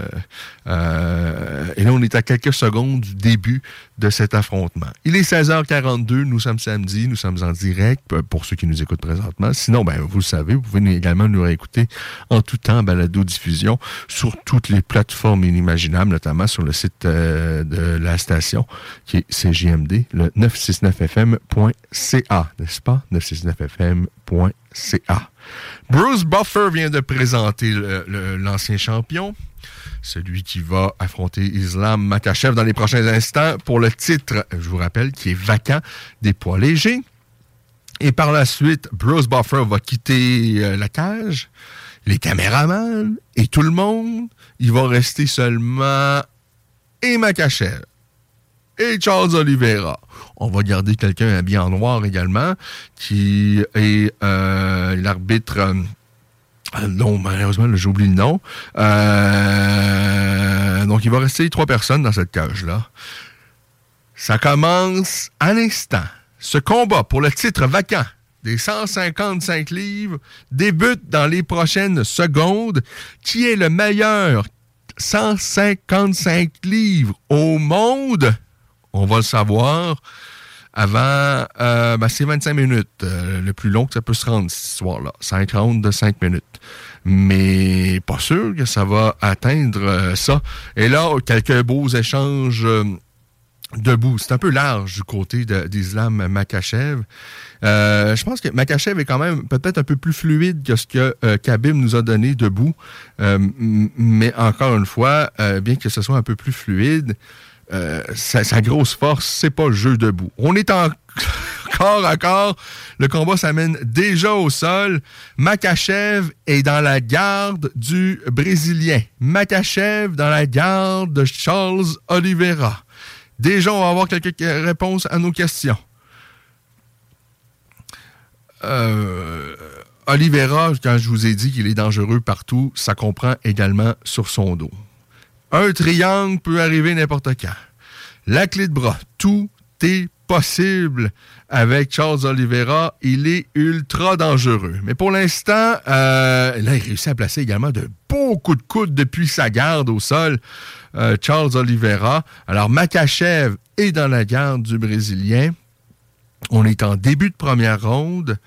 Euh, et là, on est à quelques secondes du début de cet affrontement. Il est 16h42, nous sommes samedi, nous sommes en direct pour ceux qui nous écoutent présentement. Sinon, ben, vous le savez, vous pouvez également nous réécouter en tout temps balado-diffusion sur toutes les plateformes inimaginables, notamment sur le site euh, de la station qui est CGMD, le 969fm.ca, n'est-ce pas? 969fm Bruce Buffer vient de présenter l'ancien champion, celui qui va affronter Islam Makachev dans les prochains instants pour le titre, je vous rappelle, qui est vacant des poids légers. Et par la suite, Bruce Buffer va quitter euh, la cage, les caméramans et tout le monde. Il va rester seulement et Makachev et Charles Oliveira. On va garder quelqu'un habillé en noir également, qui est euh, l'arbitre, euh, dont malheureusement j'oublie le nom. Euh, donc il va rester trois personnes dans cette cage-là. Ça commence à l'instant. Ce combat pour le titre vacant des 155 livres débute dans les prochaines secondes. Qui est le meilleur 155 livres au monde? On va le savoir avant, euh, ben, c'est 25 minutes. euh, le plus long que ça peut se rendre, cette histoire-là. 5 rounds de 5 minutes. Mais pas sûr que ça va atteindre euh, ça. Et là, quelques beaux échanges euh, debout. C'est un peu large du côté d'Islam Makachev. Je pense que Makachev est quand même peut-être un peu plus fluide que ce que Khabib nous a donné debout. Mais encore une fois, bien que ce soit un peu plus fluide, euh, sa, grosse force, c'est pas le jeu debout. On est en corps à corps. Le combat s'amène déjà au sol. Makachev est dans la garde du Brésilien. Makachev dans la garde de Charles Oliveira. Déjà, on va avoir quelques réponses à nos questions. Euh, Oliveira, quand je vous ai dit qu'il est dangereux partout, ça comprend également sur son dos. Un triangle peut arriver n'importe quand. La clé de bras, tout est possible avec Charles Oliveira. Il est ultra dangereux. Mais pour l'instant, euh, là, il réussit à placer également de beaux coups de coude depuis sa garde au sol. euh, Charles Oliveira. Alors, Makachev est dans la garde du Brésilien. On est en début de première ronde.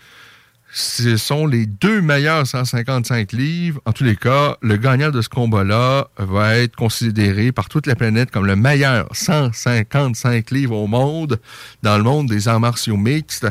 Ce sont les deux meilleurs 155 livres. En tous les cas, le gagnant de ce combat-là va être considéré par toute la planète comme le meilleur 155 livres au monde dans le monde des arts martiaux mixtes.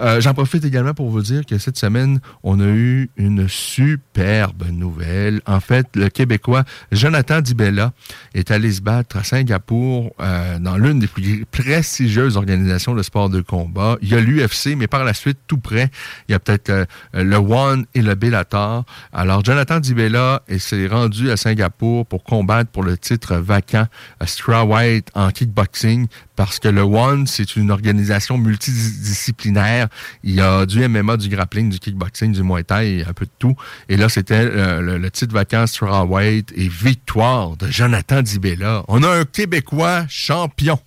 Euh, J'en profite également pour vous dire que cette semaine, on a eu une superbe nouvelle. En fait, le Québécois Jonathan Dibella est allé se battre à Singapour euh, dans l'une des plus prestigieuses organisations de sport de combat. Il y a l'UFC, mais par la suite, tout près, il y a peut-être euh, le One et le Bellator. Alors, Jonathan Dibella s'est rendu à Singapour pour combattre pour le titre vacant strawweight en kickboxing parce que le One, c'est une organisation multidisciplinaire. Il y a du MMA, du grappling, du kickboxing, du Muay Thai, un peu de tout. Et là, c'était euh, le, le titre vacant strawweight et victoire de Jonathan Dibella. On a un Québécois champion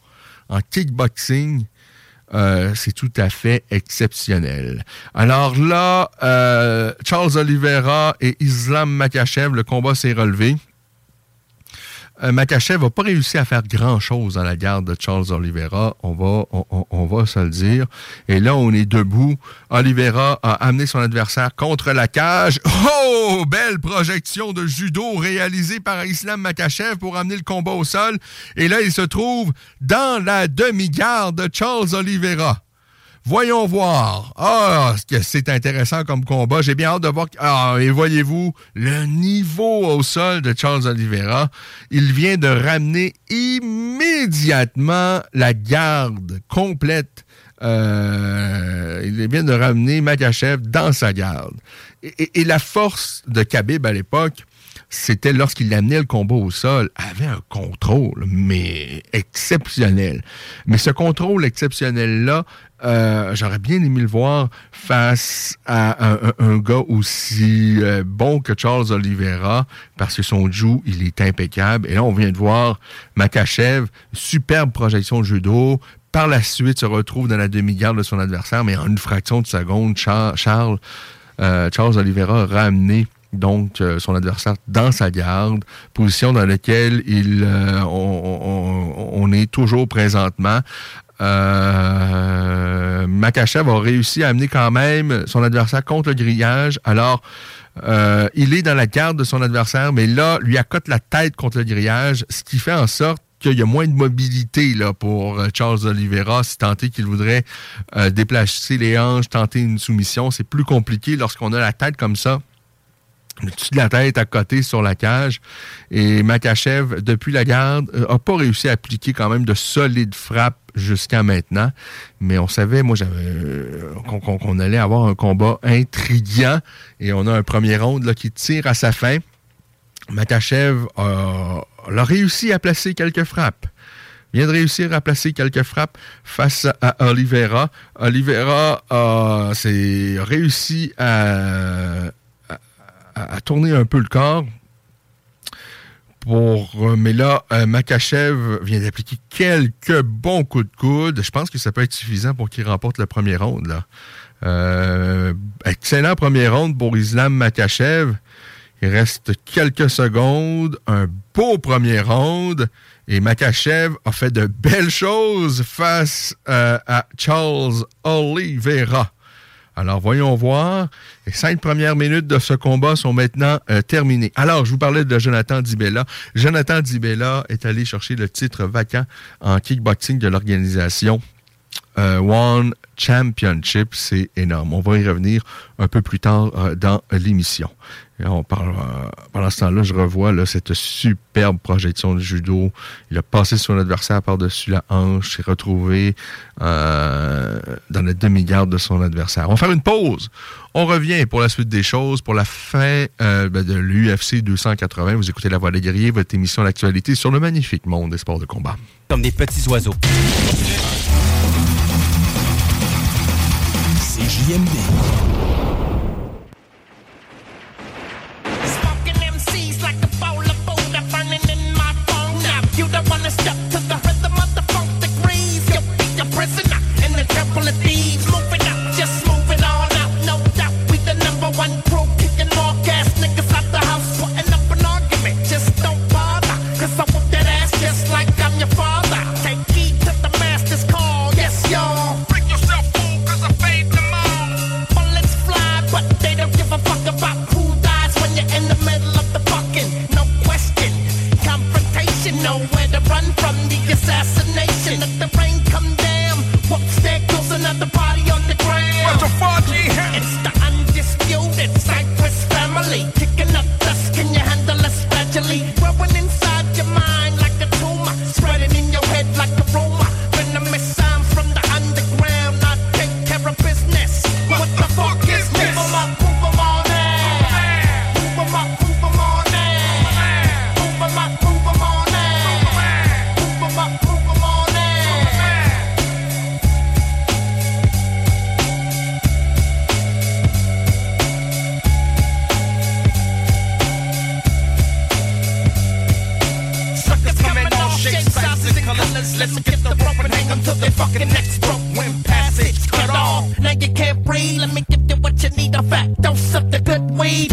en kickboxing. Euh, c'est tout à fait exceptionnel. Alors là, euh, Charles Oliveira et Islam Makachev, le combat s'est relevé. Euh, Makachev n'a pas réussi à faire grand-chose dans la garde de Charles Oliveira, on va, on, va se le dire. Et là, on est debout. Oliveira a amené son adversaire contre la cage. Oh! Belle projection de judo réalisée par Islam Makachev pour amener le combat au sol. Et là, il se trouve dans la demi-garde de Charles Oliveira. Voyons voir. Ah, ce que c'est intéressant comme combat. J'ai bien hâte de voir. Ah, et voyez-vous, le niveau au sol de Charles Oliveira. Il vient de ramener immédiatement la garde complète. Euh, il vient de ramener Makachev dans sa garde. Et, et- et la force de Khabib à l'époque, c'était lorsqu'il amenait le combat au sol, avait un contrôle, mais exceptionnel. Mais ce contrôle exceptionnel-là, euh, j'aurais bien aimé le voir face à un, gars aussi euh, bon que Charles Oliveira, parce que son jiu, il est impeccable. Et là, on vient de voir Makachev, superbe projection de judo. Par la suite, se retrouve dans la demi-garde de son adversaire, mais en une fraction de seconde, Char- Charles, euh, Charles Oliveira ramené donc euh, son adversaire dans sa garde, position dans laquelle il, euh, on, est toujours présentement. Euh, Makachev a réussi à amener quand même son adversaire contre le grillage. Alors, il est dans la garde de son adversaire, mais là, lui accote la tête contre le grillage, ce qui fait en sorte qu'il y a moins de mobilité là, pour Charles Oliveira si tant qu'il voudrait déplacer les hanches, tenter une soumission. C'est plus compliqué lorsqu'on a la tête comme ça le dessus de la tête à côté sur la cage. Et Makachev, depuis la garde, n'a pas réussi à appliquer quand même de solides frappes jusqu'à maintenant. Mais on savait, moi, j'avais euh, qu'on allait avoir un combat intriguant. Et on a un premier round là, qui tire à sa fin. Makachev a, réussi à placer quelques frappes. Vient de réussir à placer quelques frappes face à Oliveira. Oliveira a réussi à, à, tourner un peu le corps. Pour, euh, mais là, euh, Makachev vient d'appliquer quelques bons coups de coude. Je pense que ça peut être suffisant pour qu'il remporte le premier round. Euh, excellent premier round pour Islam Makachev. Il reste quelques secondes. Un beau premier round. Et Makachev a fait de belles choses face à Charles Oliveira. Alors, voyons voir. Les cinq premières minutes de ce combat sont maintenant euh, terminées. Alors, je vous parlais de Jonathan Dibella. Jonathan Dibella est allé chercher le titre vacant en kickboxing de l'organisation euh, One Championship. C'est énorme. On va y revenir un peu plus tard euh, dans l'émission. On parle, euh, pendant ce temps-là, je revois cette superbe projection de judo. Il a passé son adversaire par-dessus la hanche, s'est retrouvé dans la demi-garde de son adversaire. On va faire une pause. On revient pour la suite des choses, pour la fin ben, de l'UFC 280. Vous écoutez La Voix des guerriers, votre émission d'actualité sur le magnifique monde des sports de combat. Comme des petits oiseaux. C'est now you can't breathe. Let me give you what you need. A fat dose of the good weed.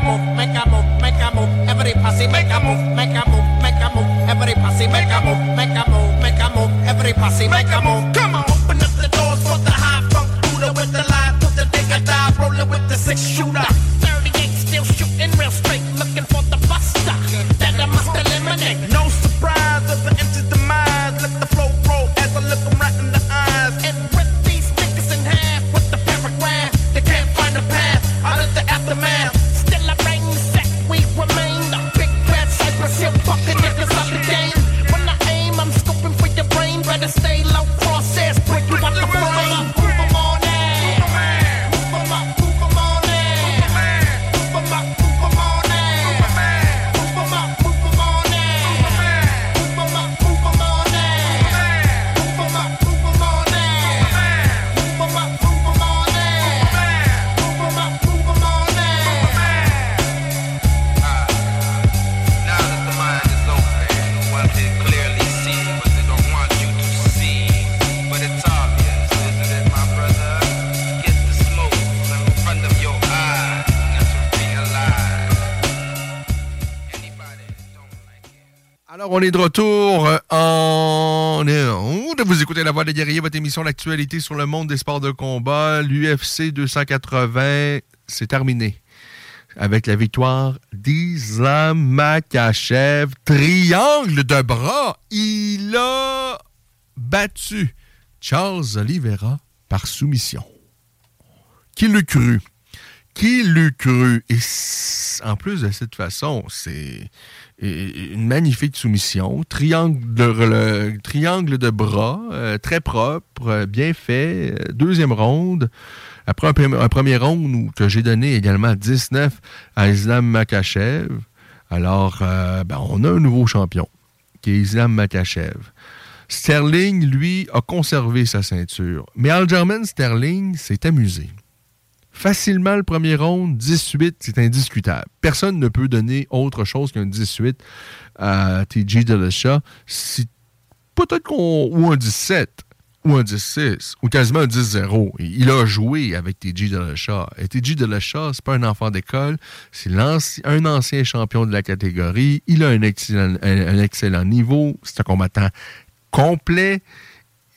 A move, make a move, make a move. Every posse make a move, make a move, make a move. Every posse make a move, make a move, make a move. Every posse make a move. Est de retour euh, en onde. Vous écoutez La Voix des guerriers, votre émission d'actualité sur le monde des sports de combat. L'UFC 280, c'est terminé. Avec la victoire d'Islam Makachev. Triangle de bras. Il a battu Charles Oliveira par soumission. Qui l'eût cru? Qui l'eût cru? Et en plus de cette façon, c'est une magnifique soumission. Triangle de, bras, euh, très propre, euh, bien fait. Euh, Deuxième ronde. Après un, premi- un premier round que j'ai donné également 19 à Islam Makachev. Alors, ben, on a un nouveau champion, qui est Islam Makachev. Sterling, lui, a conservé sa ceinture. Mais Algerman Sterling s'est amusé. Facilement, le premier round, 18, c'est indiscutable. Personne ne peut donner autre chose qu'un 18 à TJ Dillashaw. Si, peut-être qu'on... Ou un 17, ou un 16, ou quasiment un 10-0. Il a joué avec TJ Dillashaw. Et TJ Dillashaw, c'est pas un enfant d'école, c'est un ancien champion de la catégorie. Il a un excellent, niveau. C'est un combattant complet.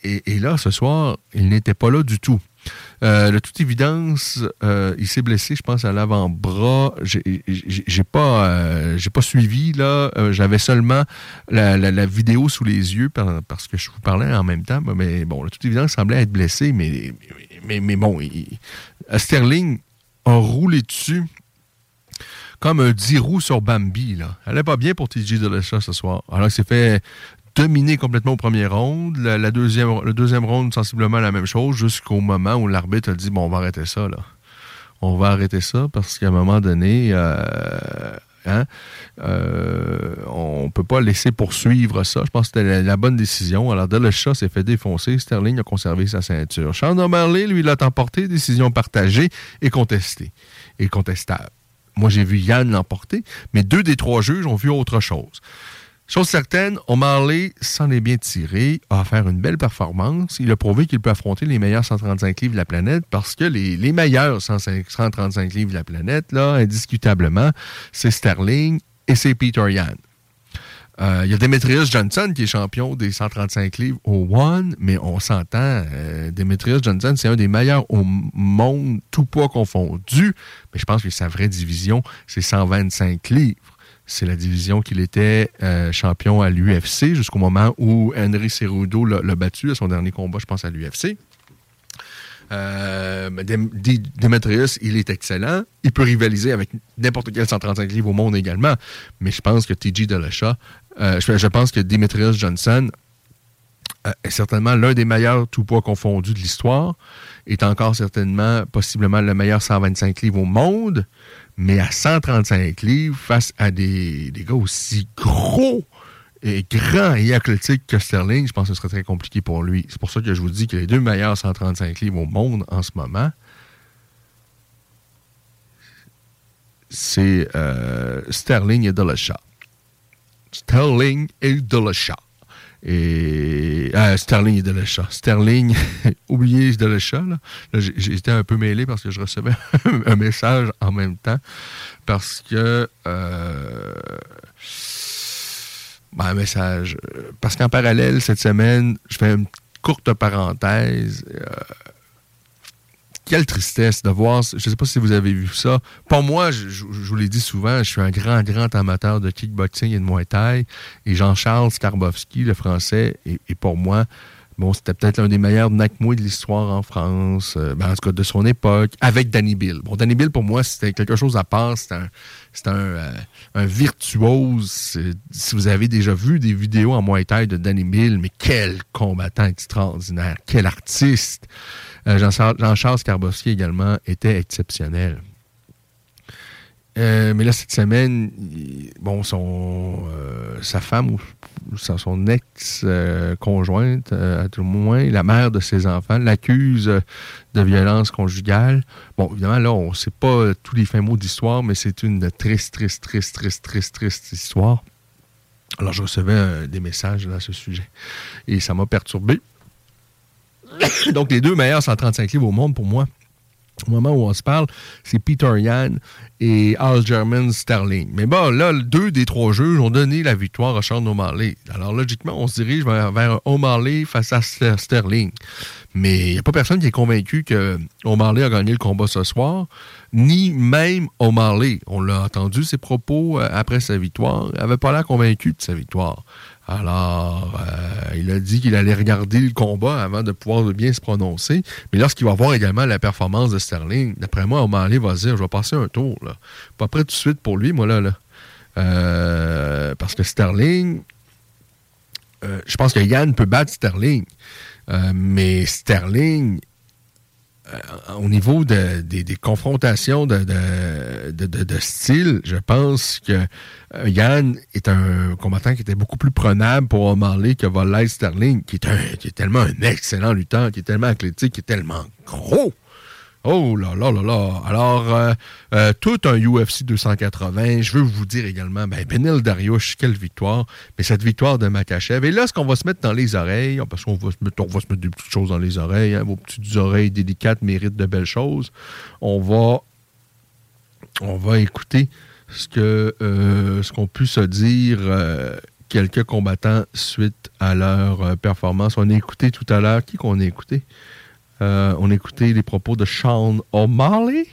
Et, et là, ce soir, il n'était pas là du tout. Euh, de toute évidence, euh, il s'est blessé, je pense, à l'avant-bras. J'ai pas, euh, pas suivi J'avais seulement la, vidéo sous les yeux par- parce que je vous parlais en même temps. Mais bon, de toute évidence, il semblait être blessé. Mais, bon, Sterling a roulé dessus comme un 10 roues sur Bambi. Là. Elle n'est pas bien pour TJ Dillashaw ce soir. Alors, il s'est fait dominer complètement au premier round. La, deuxième, le deuxième round, sensiblement la même chose, jusqu'au moment où l'arbitre a dit Bon, on va arrêter ça. Là. On va arrêter ça parce qu'à un moment donné, euh, hein, euh, on ne peut pas laisser poursuivre ça. Je pense que c'était la, bonne décision. Alors, Dillashaw s'est fait défoncer. Sterling a conservé sa ceinture. Sean O'Malley, lui, l'a emporté. Décision partagée et contestée. Et contestable. Moi, j'ai vu Yann l'emporter, mais deux des trois juges ont vu autre chose. Chose certaine, O'Malley s'en est bien tiré, a fait une belle performance. Il a prouvé qu'il peut affronter les meilleurs 135 livres de la planète parce que les, les meilleurs 105 135 livres de la planète, là, indiscutablement, c'est Sterling et c'est Peter Yan. Euh, Il y a Demetrius Johnson qui est champion des 135 livres au One, mais on s'entend, euh, Demetrius Johnson, c'est un des meilleurs au monde, tout poids confondu. Mais je pense que sa vraie division, c'est 125 livres. C'est la division qu'il était euh, champion à l'UFC jusqu'au moment où Henry Cerudo l'a battu à son dernier combat, je pense, à l'UFC. Euh, Demetrius, il est excellent. Il peut rivaliser avec n'importe quel 135 livres au monde également. Mais je pense que TJ Dillashaw, euh, je, je pense que Demetrius Johnson euh, est certainement l'un des meilleurs tout poids confondus de l'histoire. Est encore certainement, possiblement, le meilleur 125 livres au monde. Mais à 135 livres, face à des, des gars aussi gros et grands et athlétiques que Sterling, je pense que ce serait très compliqué pour lui. C'est pour ça que je vous dis que les deux meilleurs 135 livres au monde en ce moment, c'est euh, Sterling et Dillashaw. Sterling et Dillashaw. Et ah, Sterling et Delechat. Sterling, oubliez Delechat. Là, là été un peu mêlé parce que je recevais un message en même temps. Parce que. euh, ben, un message. euh, Parce qu'en parallèle, cette semaine, je fais une courte parenthèse. euh, quelle tristesse de voir. Je ne sais pas si vous avez vu ça. Pour moi, je, vous l'ai dit souvent, je suis un grand, grand amateur de kickboxing et de Muay Thai. Et Jean-Charles Skarbowski, le français, et, pour moi, bon, c'était peut-être l'un des meilleurs Nakmoui de l'histoire en France, euh, ben, en tout cas de son époque, avec Danny Bill. Bon, Danny Bill, pour moi, c'était quelque chose à part. C'était un, un, euh, un virtuose. Si vous avez déjà vu des vidéos en Muay Thai de Danny Bill, mais quel combattant extraordinaire, quel artiste. Jean-Charles Skarbowski également était exceptionnel. Euh, mais là, cette semaine, bon, son, euh, sa femme ou son, ex-conjointe, euh, à tout le moins, la mère de ses enfants, l'accuse de violence conjugale. Bon, évidemment, là, on ne sait pas tous les fins mots d'histoire, mais c'est une triste, triste, triste, triste, triste, triste histoire. Alors, je recevais des messages à ce sujet. Et ça m'a perturbé. Donc, les deux meilleurs 135 livres au monde pour moi, au moment où on se parle, c'est Peter Yan et Aljamain Sterling. Mais bon, là, deux des trois juges ont donné la victoire à Sean O'Malley. Alors, logiquement, on se dirige vers, vers O'Malley face à Ster- Sterling. Mais il n'y a pas personne qui est convaincu que O'Malley a gagné le combat ce soir, ni même O'Malley. On l'a entendu, ses propos euh, après sa victoire. Il n'avait pas l'air convaincu de sa victoire. Alors, euh, il a dit qu'il allait regarder le combat avant de pouvoir bien se prononcer. Mais lorsqu'il va voir également la performance de Sterling, d'après moi, O'Malley va dire, je vais passer un tour. Là. Pas prêt tout de suite pour lui, moi, là. Euh, parce que Sterling, euh, je pense que Yann peut battre Sterling. Mais Sterling, au niveau de- des, confrontations de, de, de- style, je pense que euh, Yann est un combattant qui était beaucoup plus prenable pour O'Malley que l'être Sterling, qui est, un- qui est tellement un excellent lutteur, qui est tellement athlétique, qui est tellement gros. Oh là là là là. Alors, euh, euh, tout un UFC 280. Je veux vous dire également, ben, Benil Dariush, quelle victoire. Mais cette victoire de Makachev. Et là, ce qu'on va se mettre dans les oreilles, parce qu'on va se mettre, on va se mettre des petites choses dans les oreilles, hein, vos petites oreilles délicates méritent de belles choses. On va, on va écouter ce que euh, ce qu'on pu se dire euh, quelques combattants suite à leur performance. On a écouté tout à l'heure. Qui qu'on a écouté? Euh, on a écouté les propos de Sean O'Malley.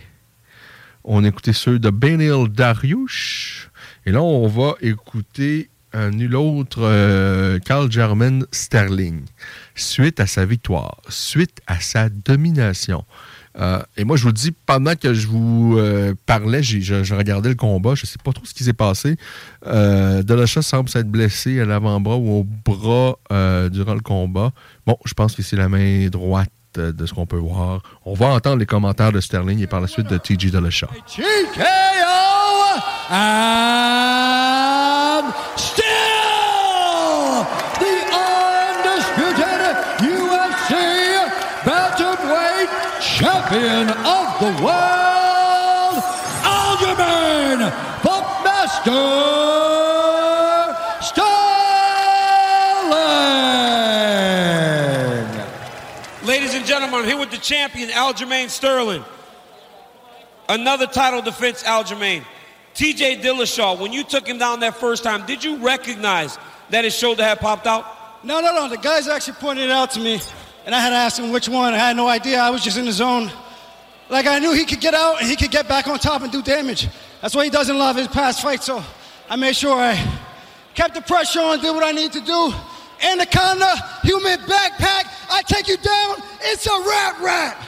On a écouté ceux de Benil Dariush. Et là, on va écouter un nul autre, euh, Carl German Sterling, suite à sa victoire, suite à sa domination. Euh, et moi, je vous dis, pendant que je vous euh, parlais, je, regardais le combat, je ne sais pas trop ce qui s'est passé. Euh, Delasha semble s'être blessé à l'avant-bras ou au bras euh, durant le combat. Bon, je pense que c'est la main droite euh, de ce qu'on peut voir. On va entendre les commentaires de Sterling et par la suite de the UFC bantamweight champion of the world, Aljamain Buckmaster Here with the champion, Aljamain Sterling. Another title defense, Aljamain. TJ Dillashaw, when you took him down that first time, did you recognize that his shoulder had popped out? No, no, no. The guys actually pointed it out to me, and I had to ask him which one. I had no idea. I was just in the zone. Like I knew he could get out and he could get back on top and do damage. That's what he doesn't love his past fights. So I made sure I kept the pressure on, did what I need to do. Anaconda, human backpack. I take you down. It's a rat rat.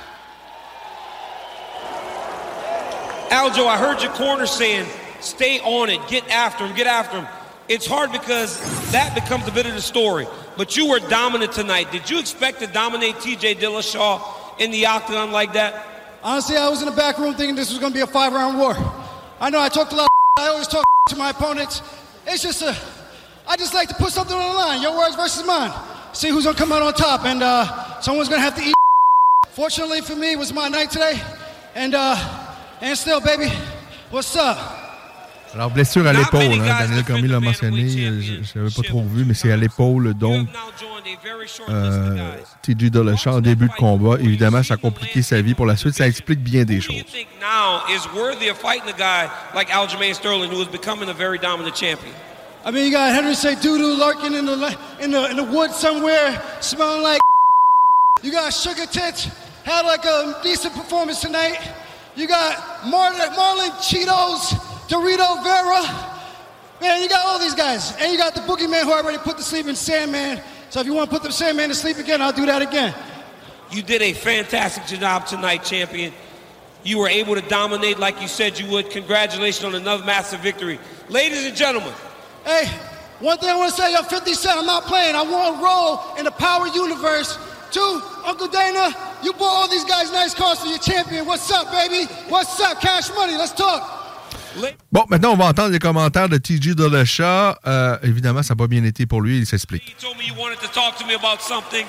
Aljo, I heard your corner saying, stay on it, get after him, get after him. It's hard because that becomes a bit of the story. But you were dominant tonight. Did you expect to dominate TJ Dillashaw in the octagon like that? Honestly, I was in the back room thinking this was going to be a five round war. I know I talked a lot. I always talk to my opponents. It's just a, I just like to put something on the line. Your words versus mine. See who's to come out on top. And uh, someone's to have to eat. Fortunately for me, it was my night today. And, uh, and still, baby, what's up? Alors, blessure à l'épaule, hein, Daniel Cormier l'a mentionné, euh, je n'avais pas trop vu, mais c'est à l'épaule, donc euh, TJ Dillashaw en début de combat. Évidemment, ça a compliqué sa vie pour la suite, ça explique bien des choses. Now is worthy of fighting a guy like Aljamain Sterling, who is becoming a very dominant champion? I mean, you got Henry St. Doodoo lurking in the in the in the woods somewhere, smelling like. You got Sugar Tits had like a decent performance tonight. You got Marlon, Marlon Cheetos, Dorito Vera. Man, you got all these guys, and you got the boogeyman who already put to sleep in Sandman. So if you want to put the Sandman to sleep again, I'll do that again. You did a fantastic job tonight, champion. You were able to dominate like you said you would. Congratulations on another massive victory. Ladies and gentlemen, Hey, one thing I want to say, yo, 50 Cent, I'm not playing. I want to roll in the power universe. Two, Uncle Dana, you bought all these guys nice cars for your champion. What's up, baby? What's up? Cash money, let's talk. Bon, maintenant, on va entendre les commentaires de TJ Dillashaw. Euh, évidemment, ça n'a pas bien été pour lui, il s'explique. you told me you wanted to talk to me about something.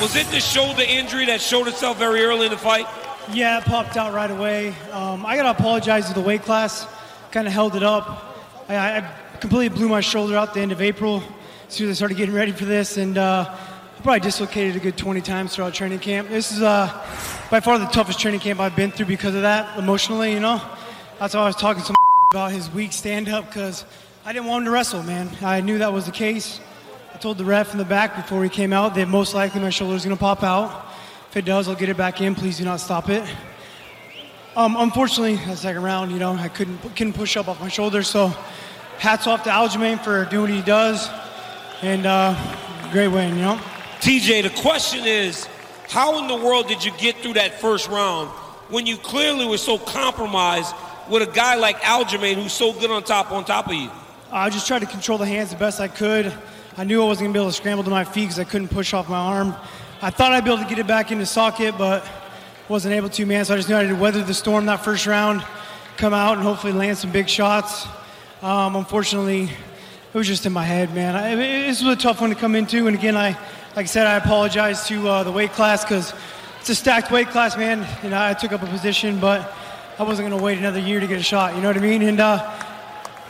Was it the shoulder injury that showed itself very early in the fight? Yeah, it popped out right away. Um, I got to apologize to the weight class. Kind of held it up. I, I completely blew my shoulder out the end of April as soon as I started getting ready for this, and uh, I probably dislocated a good 20 times throughout training camp. This is uh, by far the toughest training camp I've been through because of that, emotionally, you know. That's why I was talking to about his weak stand-up because I didn't want him to wrestle, man. I knew that was the case. I told the ref in the back before he came out that most likely my shoulder is going to pop out. If it does, I'll get it back in. Please do not stop it. Um, unfortunately, the second round, you know, I couldn't couldn't push up off my shoulder. So, hats off to Aljamain for doing what he does, and uh, great win, you know. TJ, the question is, how in the world did you get through that first round when you clearly were so compromised with a guy like Aljamain who's so good on top on top of you? I just tried to control the hands the best I could. I knew I wasn't gonna be able to scramble to my feet because I couldn't push off my arm. I thought I'd be able to get it back into socket, but wasn't able to, man. So I just knew I had to weather the storm that first round, come out and hopefully land some big shots. Um, unfortunately, it was just in my head, man. I, this was a tough one to come into, and again, I, like I said, I apologize to uh, the weight class because it's a stacked weight class, man. You know, I took up a position, but I wasn't gonna wait another year to get a shot. You know what I mean? And uh,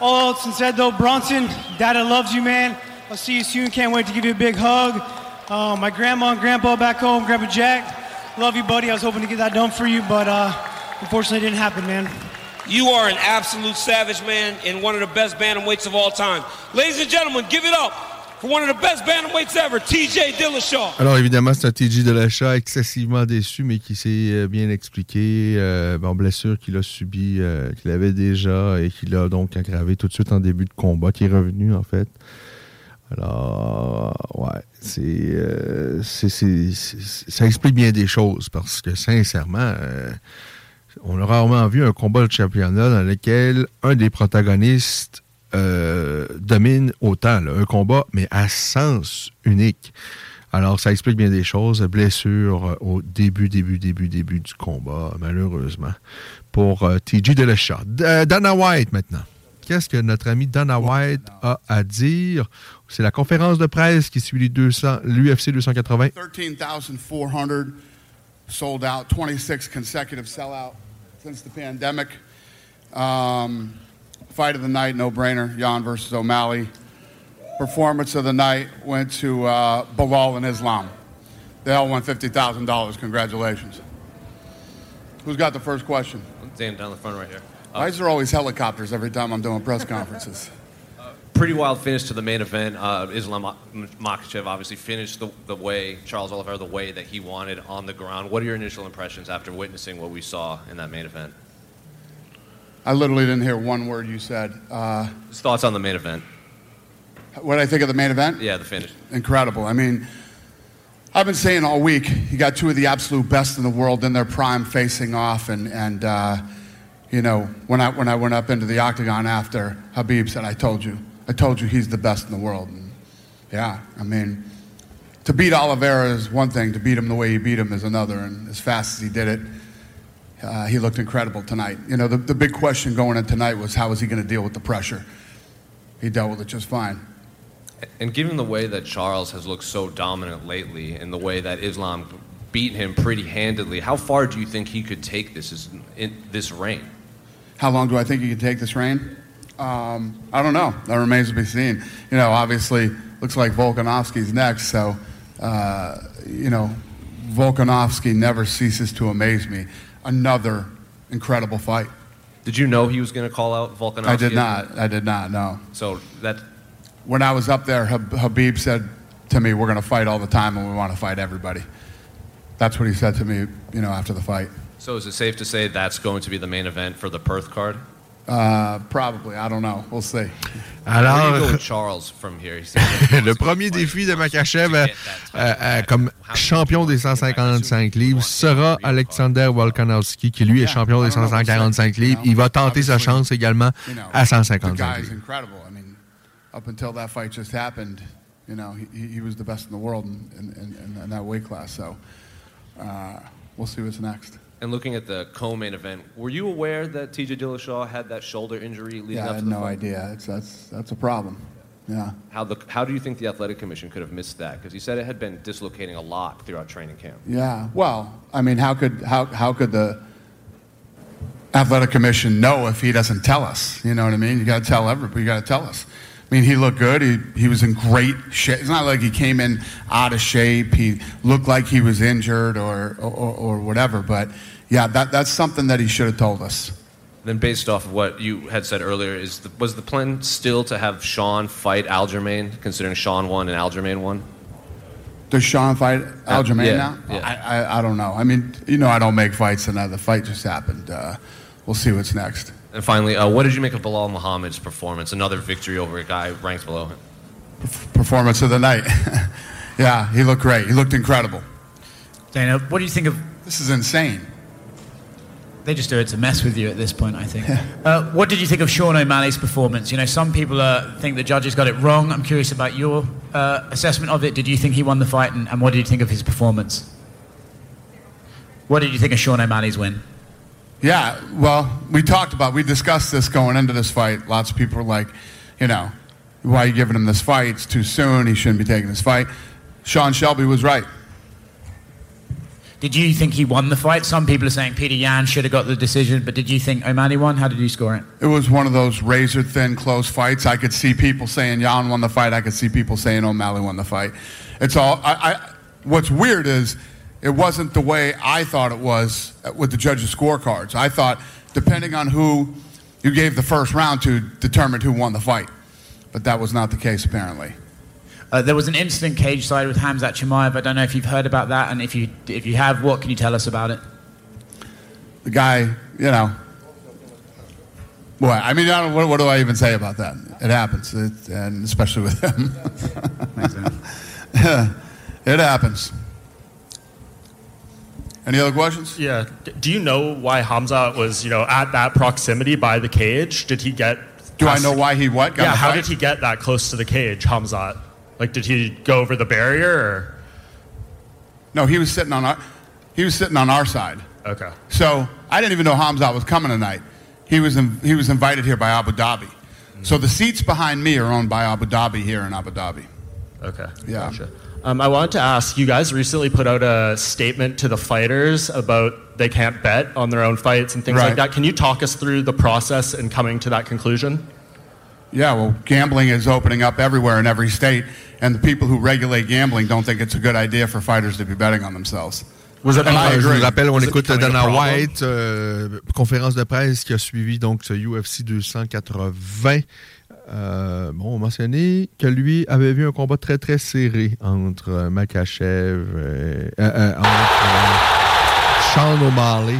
all else said though, Bronson, Dada loves you, man. I'll see you soon. Can't wait to give you a big hug. Uh, my grandma and grandpa back home, Grandpa Jack, love you, buddy. I was hoping to get that done for you, but uh, unfortunately, it didn't happen, man. You are an absolute savage man and one of the best bantamweights of all time. Ladies and gentlemen, give it up for one of the best bantamweights ever, TJ Dillashaw. Alors évidemment, c'est un TJ de l'achat excessivement déçu, mais qui s'est euh, bien expliqué. Euh, blessure qu'il a subi, euh, qu'il avait déjà et qu'il a donc aggravé tout de suite en début de combat, qui est revenu en fait. Alors, ouais, c'est, euh, c'est- ça explique bien des choses parce que sincèrement, euh, on a rarement vu un combat de championnat dans lequel un des protagonistes euh, domine autant. un combat, mais à sens unique. Alors, ça explique bien des choses. Blessure euh, au début, début, début, début du combat, malheureusement, pour euh, TJ Dillashaw. Euh, Dana White, maintenant. Qu'est-ce que notre ami Dana White a à dire? C'est la conférence de presse qui suit les 200 l'UFC 280. 13,400 sold out, 26 consecutive sellout since the pandemic. Um, fight of the night, no brainer, Jan versus O'Malley. Performance of the night went to uh, Bilal and Islam. They all won $50,000. Congratulations. Who's got the first question? I'm standing down the front right here. Why is there always helicopters every time I'm doing press conferences? Pretty wild finish to the main event. Uh, Islam Makhachev obviously finished the, the way, Charles Oliveira, the way that he wanted on the ground. What are your initial impressions after witnessing what we saw in that main event? I literally didn't hear one word you said. Uh, His thoughts on the main event? what did I think of the main event? Yeah, the finish. incredible. I mean, I've been saying all week, you got two of the absolute best in the world in their prime facing off, and and uh, you know when I when I went up into the octagon after Habib said, "I told you, I told you he's the best in the world." And yeah, I mean, to beat Oliveira is one thing, to beat him the way he beat him is another, and as fast as he did it. Uh, he looked incredible tonight. You know, the, the big question going in tonight was how was he going to deal with the pressure? He dealt with it just fine. And given the way that Charles has looked so dominant lately and the way that Islam beat him pretty handedly, how far do you think he could take this in this reign? How long do I think he can take this reign? Um, I don't know. That remains to be seen. You know, obviously, looks like Volkanovski's next. So, uh, you know, Volkanovski never ceases to amaze me. Another incredible fight. Did you know he was going to call out Volkanovski? I did not. I did not. No. So that When I was up there, Habib said to me, "We're going to fight all the time, and we want to fight everybody." That's what he said to me. You know, after the fight. So is it safe to say that's going to be the main event for the Perth card? Uh, probably. I don't know. We'll see. Alors, le premier défi de Makachev euh, euh, euh, comme champion des 155 livres sera Alexander Volkanovski, qui lui est champion des 145 livres. Il va tenter sa chance également à the 155 guy's livres. incredible. I mean, up until that fight just happened, you know, he, he was the best in the world in, in, in, in that weight class. So uh, we'll see what's next. And looking at the co-main event, were you aware that TJ Dillashaw had that shoulder injury leading Yeah, I up had to the no fight? idea. It's, that's, that's a problem. Yeah. How the how do you think the athletic commission could have missed that? Because he said it had been dislocating a lot throughout training camp. Yeah. Well, I mean, how could, how, how could the athletic commission know if he doesn't tell us? You know what I mean? You got to tell everybody. You got to tell us. I mean, he looked good. He, he was in great shape. It's not like he came in out of shape. He looked like he was injured or, or, or whatever. But yeah, that, that's something that he should have told us. Then, based off of what you had said earlier, is the, was the plan still to have Sean fight Aljamain, considering Sean won and Aljamain won? Does Sean fight Aljamain yeah, now? yeah. I, I, I don't know. I mean, you know, I don't make fights, and uh, the fight just happened. Uh, we'll see what's next. And finally, uh, what did you make of Bilal Muhammad's performance? Another victory over a guy ranked below him. Performance of the night. yeah, he looked great. He looked incredible. Dana, what do you think of? This is insane. They just do it to mess with you at this point, I think. uh, what did you think of Sean O'Malley's performance? You know, some people uh, think the judges got it wrong. I'm curious about your uh, assessment of it. Did you think he won the fight, and, and what did you think of his performance? What did you think of Sean O'Malley's win? Yeah, well, we talked about, we discussed this going into this fight. Lots of people were like, you know, why are you giving him this fight? It's too soon. He shouldn't be taking this fight. Sean Shelby was right. Did you think he won the fight? Some people are saying Peter Yan should have got the decision, but did you think O'Malley won? How did you score it? It was one of those razor thin, close fights. I could see people saying Yan won the fight. I could see people saying O'Malley won the fight. It's all. I, I, what's weird is it wasn't the way I thought it was with the judges' scorecards. I thought depending on who you gave the first round to determined who won the fight, but that was not the case apparently. Uh, there was an incident cage side with Hamzat Chimaev. I don't know if you've heard about that, and if you if you have, what can you tell us about it? The guy, you know. Boy, I mean, I don't, what, what do I even say about that? It happens, it, and especially with him. it happens. Any other questions? Yeah. Do you know why Hamza was, you know, at that proximity by the cage? Did he get? Do I past- know why he what? Got yeah. How did he get that close to the cage, Hamzat? Like, did he go over the barrier? Or? No, he was sitting on our, he was sitting on our side. Okay. So I didn't even know Hamzat was coming tonight. He was in, he was invited here by Abu Dhabi. So the seats behind me are owned by Abu Dhabi here in Abu Dhabi. Okay. Yeah. Gotcha. Um, I wanted to ask you guys recently put out a statement to the fighters about they can't bet on their own fights and things Right. like that. Can you talk us through the process in coming to that conclusion? Yeah, well, gambling is opening up everywhere in every state, and the people who regulate gambling don't think it's a good idea for fighters to be betting on themselves. Was And I je vous rappelle, on Was écoute Dana? White, euh, conférence de presse qui a suivi donc ce UFC 280. Euh, bon, on mentionnait que lui avait vu un combat très très serré entre Makachev, euh, euh, entre Sean O'Malley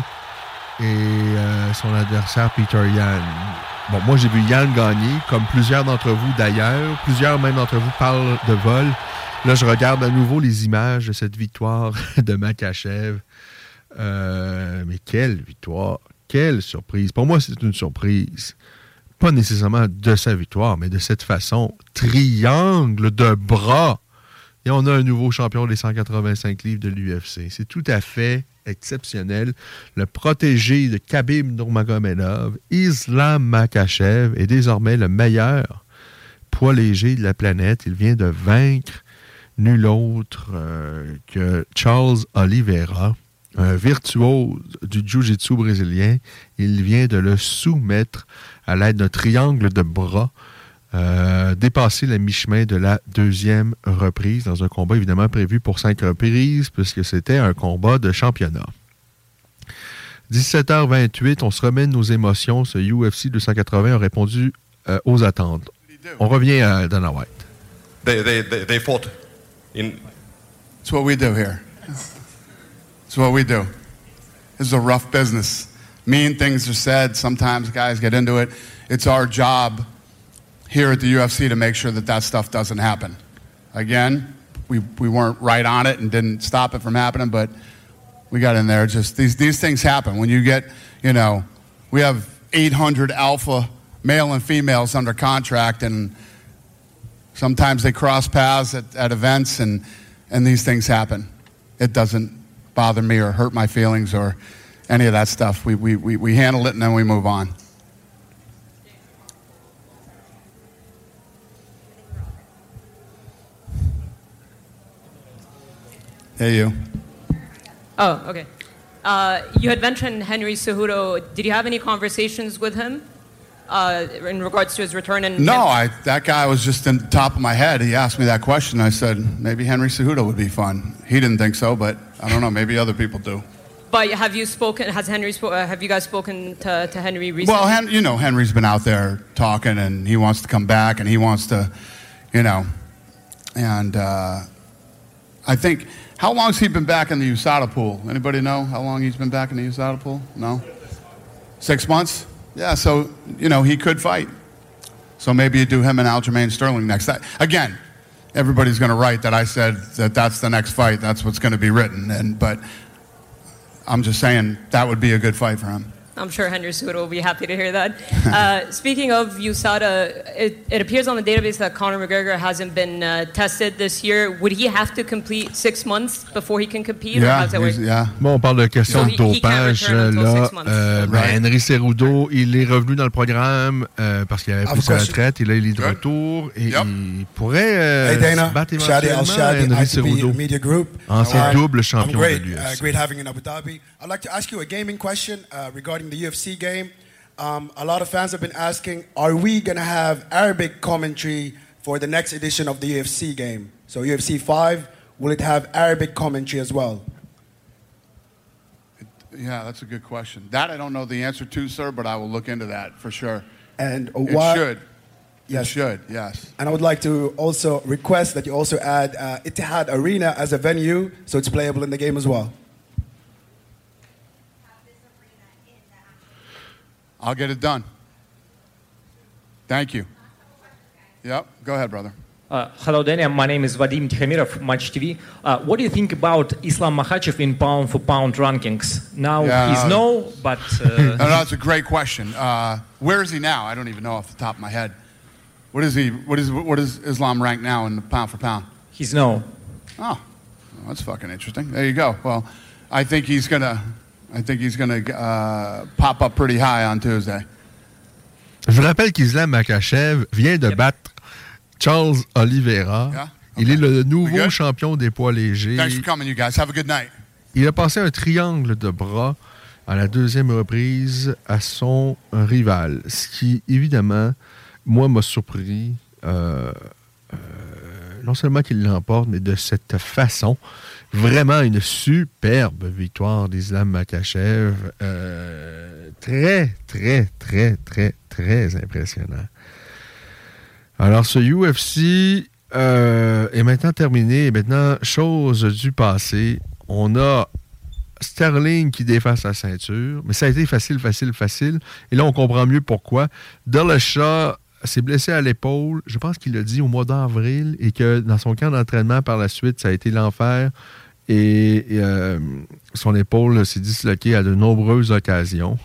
et son adversaire Peter Yan. Bon, moi j'ai vu Yann gagner, comme plusieurs d'entre vous d'ailleurs. Plusieurs même d'entre vous parlent de vol. Là, je regarde à nouveau les images de cette victoire de Makachev. Mais quelle victoire! Quelle surprise! Pour moi, c'est une surprise. Pas nécessairement de sa victoire, mais de cette façon. Triangle de bras. Et on a un nouveau champion des 185 livres de l'UFC. C'est tout à fait exceptionnel. Le protégé de Khabib Nurmagomedov, Islam Makachev, est désormais le meilleur poids léger de la planète. Il vient de vaincre nul autre euh, que Charles Oliveira. un virtuose du jiu-jitsu brésilien. Il vient de le soumettre à l'aide d'un triangle de bras, euh, dépasser la mi-chemin de la deuxième reprise dans un combat évidemment prévu pour cinq reprises puisque c'était un combat de championnat. 17h28, on se remet de nos émotions. Ce UFC 280 a répondu euh, aux attentes. On revient à Dana White. They, they, they, they fought in. It's what we do here. It's what we do. Is a rough business. Mean things are said. Sometimes guys get into it. It's our job here at the UFC to make sure that that stuff doesn't happen. Again, we, we weren't right on it and didn't stop it from happening, but we got in there. Just these, these things happen. When you get, you know, we have 800 alpha male and females under contract, and sometimes they cross paths at, at events, and, and these things happen. It doesn't bother me or hurt my feelings or any of that stuff. We, we, we, we handle it and then we move on. Hey, you. Oh, okay. Uh, you had mentioned Henry Cejudo. Did you have any conversations with him uh, in regards to his return? And No, I, that guy was just in the top of my head. He asked me that question. I said, maybe Henry Cejudo would be fun. He didn't think so, but I don't know. Maybe other people do. But have you spoken? Has Henry? Spo- uh, have you guys spoken to, to Henry recently? Well, Hen- you know, Henry's been out there talking, and he wants to come back, and he wants to, you know, and uh, I think how long's he been back in the USADA pool? Anybody know how long he's been back in the USADA pool? No, six months. Yeah, so you know he could fight. So maybe you do him and Aljamain Sterling next. That, again, everybody's going to write that I said that that's the next fight. That's what's going to be written, and but I'm just saying that would be a good fight for him. I'm sure Henry Cejudo will be happy to hear that. Uh, speaking of USADA, it, it appears on the database that Conor McGregor hasn't been uh, tested this year. Would he have to complete six months before he can compete? or how does that work? Bon, on parle de questions So de he- he can't dopage. until Là, euh, ben, Right. Henry Cerudo, il est revenu dans le programme euh, parce qu'il avait pris sa question. retraite. Et là, il est de retour et il pourrait euh, hey Dana, se battre éventuellement Henry Cerudo. Media Group. Ancien Uh, double champion I'm great, de l'UFC. Great having you in Abu Dhabi. I'd like to ask you a gaming question uh, regarding the UFC game. Um, a lot of fans have been asking, are we going to have Arabic commentary for the next edition of the UFC game? So UFC 5, will it have Arabic commentary as well? Yeah, that's a good question. That I don't know the answer to, sir, but I will look into that for sure. And it should. Yes. It should, yes. And I would like to also request that you also add uh, Itihad Arena as a venue so it's playable in the game as well. I'll get it done. Thank you. Yep, go ahead, brother. Uh, hello, Daniel. My name is Vadim Tikhamirov, Match TV. Uh, what do you think about Islam Makhachev in pound for pound rankings? Now Yeah, he's no. no, but no, uh, no, that's a great question. Uh, where is he now? I don't even know off the top of my head. What is he? What is what is Islam ranked now in the pound for pound? he's no. Oh, well, that's fucking interesting. There you go. Well, I think he's gonna, I think he's gonna uh, pop up pretty high on Tuesday. Je vous rappelle qu'Islam Makachev vient de battre Charles Oliveira. Il est le nouveau champion des poids légers. Thanks for coming, you guys. Have a good night. Il a passé un triangle de bras à la deuxième reprise à son rival. Ce qui, évidemment, moi, m'a surpris. euh, euh, non seulement qu'il l'emporte, mais de cette façon. Vraiment une superbe victoire d'Islam Makachev. Euh, très, très, très, très, très impressionnant. Alors, ce UFC euh, est maintenant terminé. Maintenant, chose du passé, on a Sterling qui défend sa ceinture. Mais ça a été facile, facile, facile. Et là, on comprend mieux pourquoi. Dillashaw s'est blessé à l'épaule. Je pense qu'il l'a dit au mois d'avril et que dans son camp d'entraînement par la suite, ça a été l'enfer. Et, euh, son épaule s'est disloquée à de nombreuses occasions.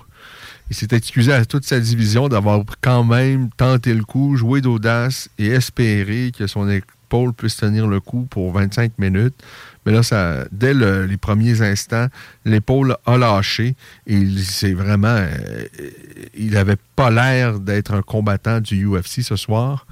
Il s'est excusé à toute sa division d'avoir quand même tenté le coup, joué d'audace et espéré que son épaule puisse tenir le coup pour 25 minutes. Mais là, dès le- les premiers instants, l'épaule a lâché il vraiment. euh, il n'avait pas l'air d'être un combattant du UFC ce soir.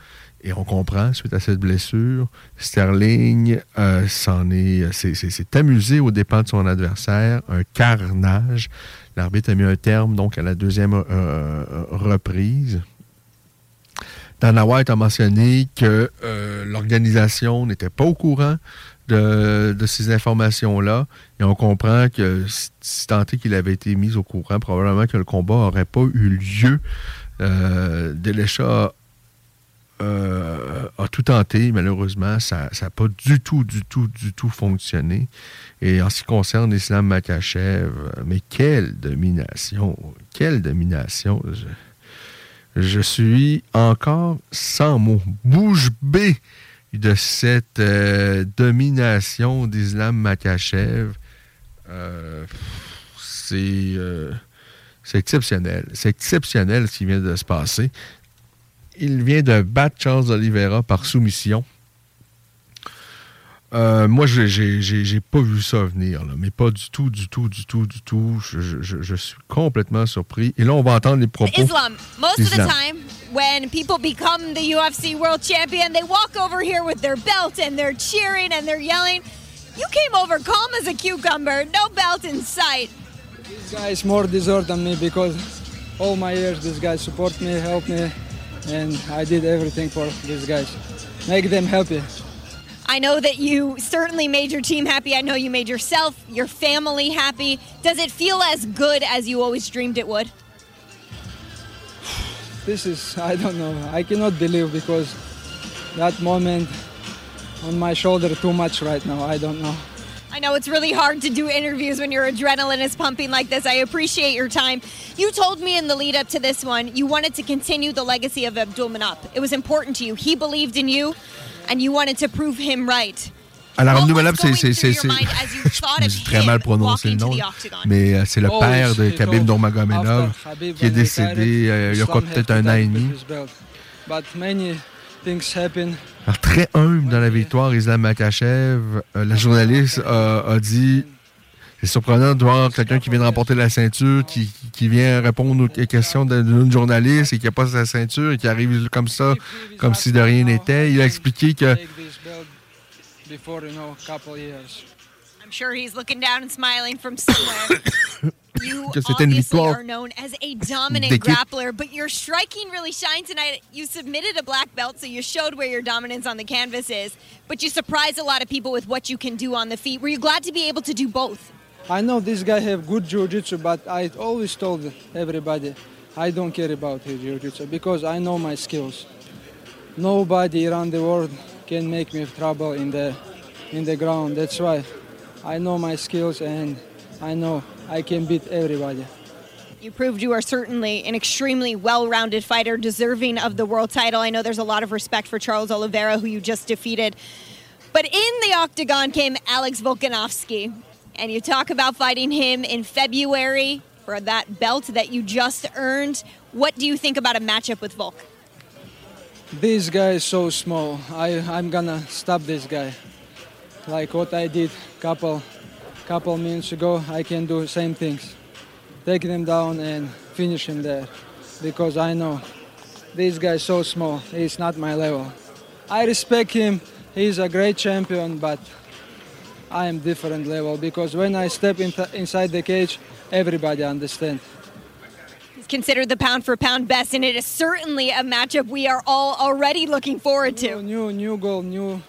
Et on comprend, suite à cette blessure, Sterling euh, s'est, amusé aux dépens de son adversaire, un carnage. L'arbitre a mis un terme donc à la deuxième euh, reprise. Dana White a mentionné que l'organisation n'était pas au courant de, ces informations-là. Et on comprend que si- tant est qu'il avait été mis au courant, probablement que le combat n'aurait pas eu lieu. Euh, euh, a tout tenté, malheureusement, ça n'a pas du tout, du tout, du tout fonctionné. Et en ce qui concerne Islam Makachev, mais quelle domination, quelle domination. Je, suis encore sans mots, bouche bée de cette euh, domination d'Islam Makachev. Euh, c'est euh, c'est exceptionnel. C'est exceptionnel ce qui vient de se passer. Il vient de battre Charles Oliveira par soumission. Moi, j'ai- j'ai j'ai- j'ai pas vu ça venir, là, mais pas du tout, du tout, du tout, du tout. Je, je- je- je suis complètement surpris. Et là, on va entendre les propos. Islam, most of the time, when people become the UFC world champion, they walk over here with their belt and they're cheering and they're yelling. You came over calm as a cucumber, no belt in sight. This guy is more deserved than me because all my years this guy support me, help me, and I did everything for these guys. Make them happy. I know that you certainly made your team happy. I know you made yourself, your family happy. Does it feel as good as you always dreamed it would? This is I don't know. I cannot believe because that moment on my shoulder too much right now. I don't know. I know it's really hard to do interviews when your adrenaline is pumping like this. I appreciate your time. You told me in the lead up to this one you wanted to continue the legacy of Abdul Manap. It was important to you. He believed in you, and you wanted to prove him right. Alors, Manap, c'est. suis très mal prononcé le nom, mais euh, c'est le Always père de Khabib Nurmagomedov qui est décédé euh, il y a quoi, peut-être un an et demi. his belt. But many things happen. Alors, très humble dans la victoire, Islam Makachev, euh, la journaliste a, a dit c'est surprenant de voir quelqu'un qui vient de remporter la ceinture, qui, qui- vient répondre aux questions d'une journaliste et qui n'a pas sa ceinture et qui arrive comme ça, comme si de rien n'était. Il a expliqué que before you know couple years. I'm sure he's looking down and smiling from somewhere. you obviously are known as a dominant d'équipe. grappler, but your striking really shined tonight. You submitted a black belt, so you showed where your dominance on the canvas is, but you surprised a lot of people with what you can do on the feet. Were you glad to be able to do both? I know this guy have good jiu-jitsu, but I always told everybody I don't care about his jiu-jitsu because I know my skills. Nobody around the world can make me trouble in the in the ground. That's why I know my skills and I know I can beat everybody. You proved you are certainly an extremely well rounded fighter, deserving of the world title. I know there's a lot of respect for Charles Oliveira, who you just defeated. But in the octagon came Alex Volkanovski. And you talk about fighting him in February for that belt that you just earned. What do you think about a matchup with Volk? This guy is so small. I I'm gonna stop this guy. Like what I did couple couple minutes ago, I can do same things. Take them down and finish him there. Because I know this guy is so small. He's not my level. I respect him. He's a great champion, but I am different level because when I step in inside the cage, everybody understands. Considered the pound for pound best, and it is certainly a matchup we are all already looking forward to. New, new goal, new,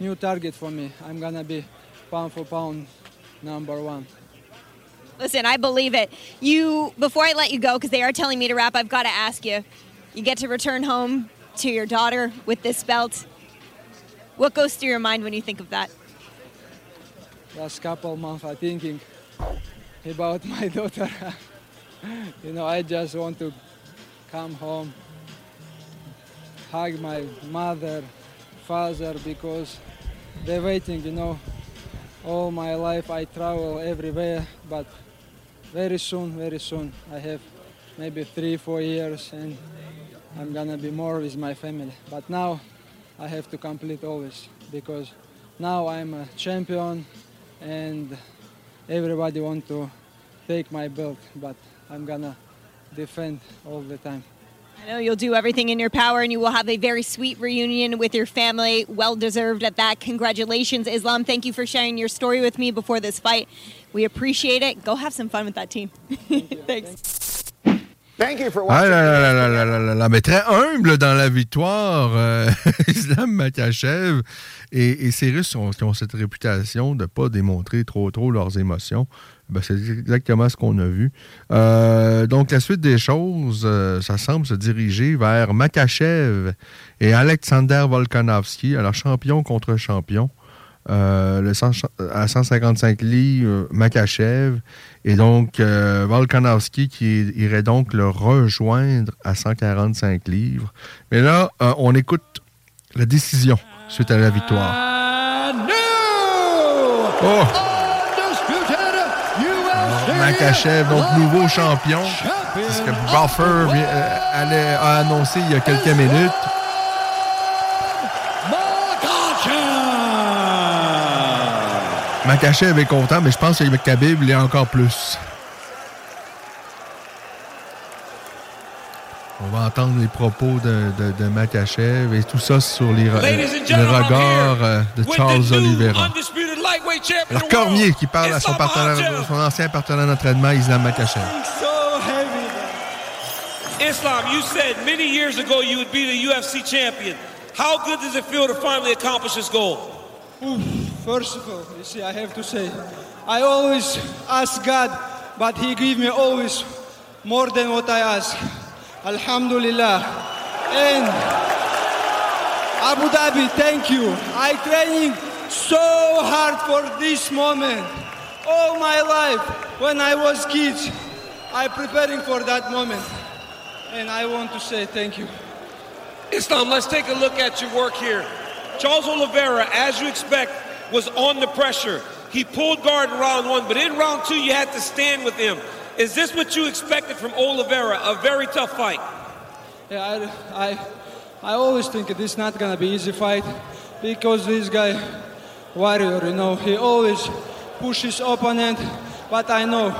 new target for me. I'm gonna be pound for pound number one. Listen, I believe it. You, before I let you go, because they are telling me to wrap, I've got to ask you. You get to return home to your daughter with this belt. What goes through your mind when you think of that? Last couple months, I thinking about my daughter. you know, I just want to come home, hug my mother, father, because they're waiting. You know, all my life I travel everywhere, but very soon, very soon, I have maybe three, four years, and I'm gonna be more with my family. But now, I have to complete always because now I'm a champion, and everybody want to take my belt, but I'm gonna defend all the time. I know you'll do everything in your power and you will have a very sweet reunion with your family. Well deserved at that. Congratulations, Islam. Thank you for sharing your story with me before this fight. We appreciate it. Go have some fun with that team. Thanks. Ah là là là là là là mais très humble dans la victoire. Euh, Islam Makachev et, ces Russes ont, qui ont cette réputation de ne pas démontrer trop trop leurs émotions. Ben, c'est exactement ce qu'on a vu. Euh, donc, la suite des choses, euh, ça semble se diriger vers Makachev et Alexander Volkanovski, alors champion contre champion. Euh, le 100 à 155 livres, Makachev. Et donc, euh, Volkanovski qui irait donc le rejoindre à 145 livres. Mais là, euh, on écoute la décision suite à la victoire. Oh! Makachev, donc nouveau champion. C'est ce que Buffer euh, allait- a annoncé il y a quelques minutes. Makachev est content, mais je pense que Khabib l'est encore plus. On va entendre les propos de, de, de Makachev et tout ça sur les, le regard euh, de Charles Oliveira. Alors Cormier qui parle à son, Islam partenaire, son ancien partenaire d'entraînement, Islam Makachev. Islam, you said many years ago you would be the UFC champion. How good does it feel to finally accomplish this goal? Oof, First of all, you see, I have to say, I always ask God, but He give me always more than what I ask. Alhamdulillah. And Abu Dhabi, thank you. I training so hard for this moment. All my life, when I was kids, I preparing for that moment. And I want to say thank you. Islam, let's take a look at your work here. Charles Oliveira, as you expect, was on the pressure. He pulled guard in round one, but in round two, you had to stand with him. Is this what you expected from Oliveira? A very tough fight. Yeah, I, I, I always think this is not gonna be easy fight because this guy, warrior, you know, he always pushes opponent, but I know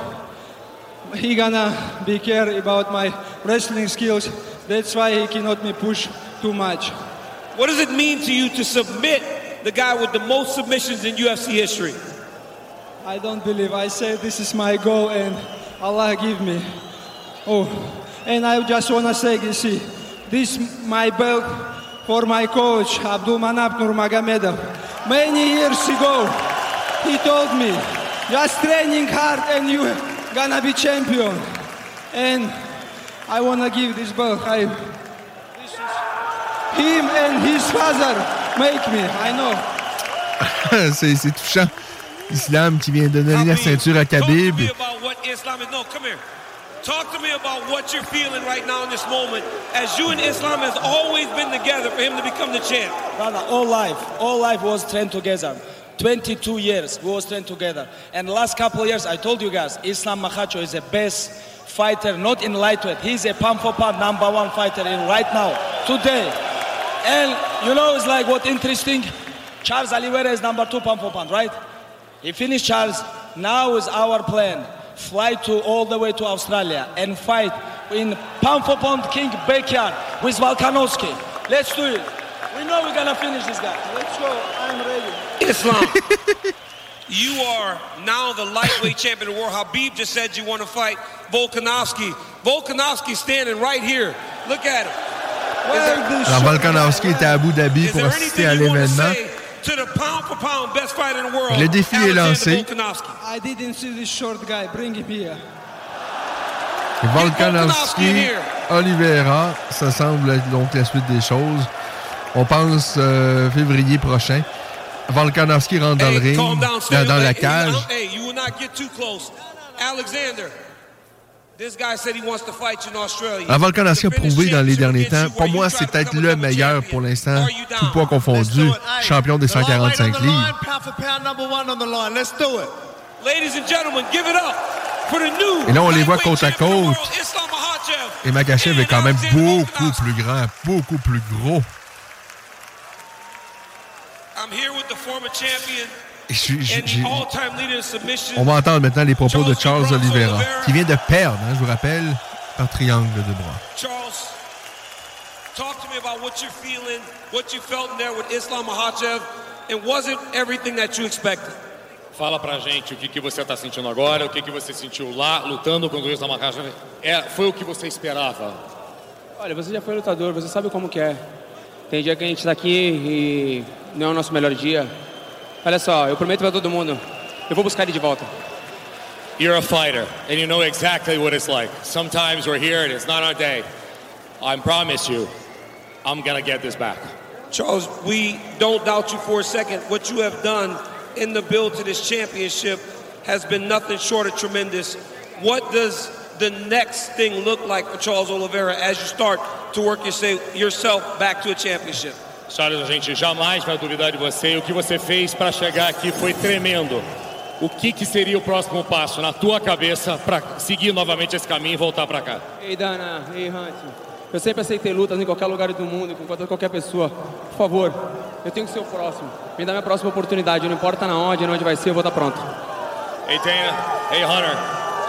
he gonna be care about my wrestling skills. That's why he cannot me push too much. What does it mean to you to submit the guy with the most submissions in UFC history? I don't believe. I say this is my goal and Allah give me. Oh, and I just wanna say, you see, this my belt for my coach Abdul Manap Nurmagomedov. Many years ago, he told me, just training hard and you gonna be champion. And I wanna give this belt. I, this is him and his father make me. I know. c'est c'est touchant. Islam qui vient de donner la ceinture à Khabib. About what Islam is. Come here. Talk to me about what you're feeling right now in this moment, as you and Islam has always been together for him to become the champ. Brother, all life, all life was trained together. 22 years we was trained together. And last couple of years, I told you guys, Islam Makhacho is the best fighter, not in lightweight. He's a pound for pound number one fighter in right now, today. And you know, it's like what interesting. Charles Oliveira is number two pound for pound, right? He finished Charles. Now is our plan. Fly to all the way to Australia and fight in pound for pound king backyard with Volkanovski. Let's do it. We know we're gonna finish this guy. Let's go. I'm ready. Islam, you are now the lightweight champion of the world. Habib just said you want to fight Volkanovski. Volkanovski standing right here. Look at him. Alors, Volkanovski était à Abu Dhabi pour assister à l'événement. Le défi est lancé. Volkanovski, Oliveira, ça semble être donc la suite des choses. On pense euh, février prochain. Volkanovski rentre dans le ring, dans, la cage. Alexander, un Volcan a prouvé dans les derniers temps, pour moi, c'est peut-être le meilleur pour l'instant, tout poids confondu, champion des 145 livres. Et là, on les voit côte à côte. Et Makachev est quand même beaucoup plus grand, beaucoup plus gros. On va entendre maintenant les propos de Charles Oliveira, qui vient de perdre, hein, je vous rappelle, par triangle de bras. Charles, Talk to me about what you're feeling, what you felt in there with Islam Makhachev, and was it everything that you expected? Fala pra gente o que, que você tá sentindo agora, o que, que você sentiu lá, lutando contra o Islam Makhachev. É, foi o que você esperava? Olha, você já foi lutador, você sabe como que é. Tem dia que a gente tá aqui e não é o nosso melhor dia. Olha só, eu prometo pra todo mundo, eu vou buscar ele de volta. You're a fighter, and you know exactly what it's like. Sometimes we're here and it's not our day. I promise you, I'm gonna get this back. Charles, we don't doubt you for a second. What you have done in the build to this championship has been nothing short of tremendous. What does the next thing look like for Charles Oliveira as you start to work yourself back to a championship? Charles, a gente jamais vai duvidar de você. O que você fez para chegar aqui foi tremendo. O que, que seria o próximo passo na tua cabeça para seguir novamente esse caminho e voltar para cá? Ei, Dana, ei, Hunt. Eu sempre aceitei lutas em qualquer lugar do mundo, com qualquer- pessoa. Por favor, eu tenho que ser o próximo. Me dá minha próxima oportunidade, não importa na onde, onde vai ser, eu vou estar pronto. Hey Dana, hey Hunter,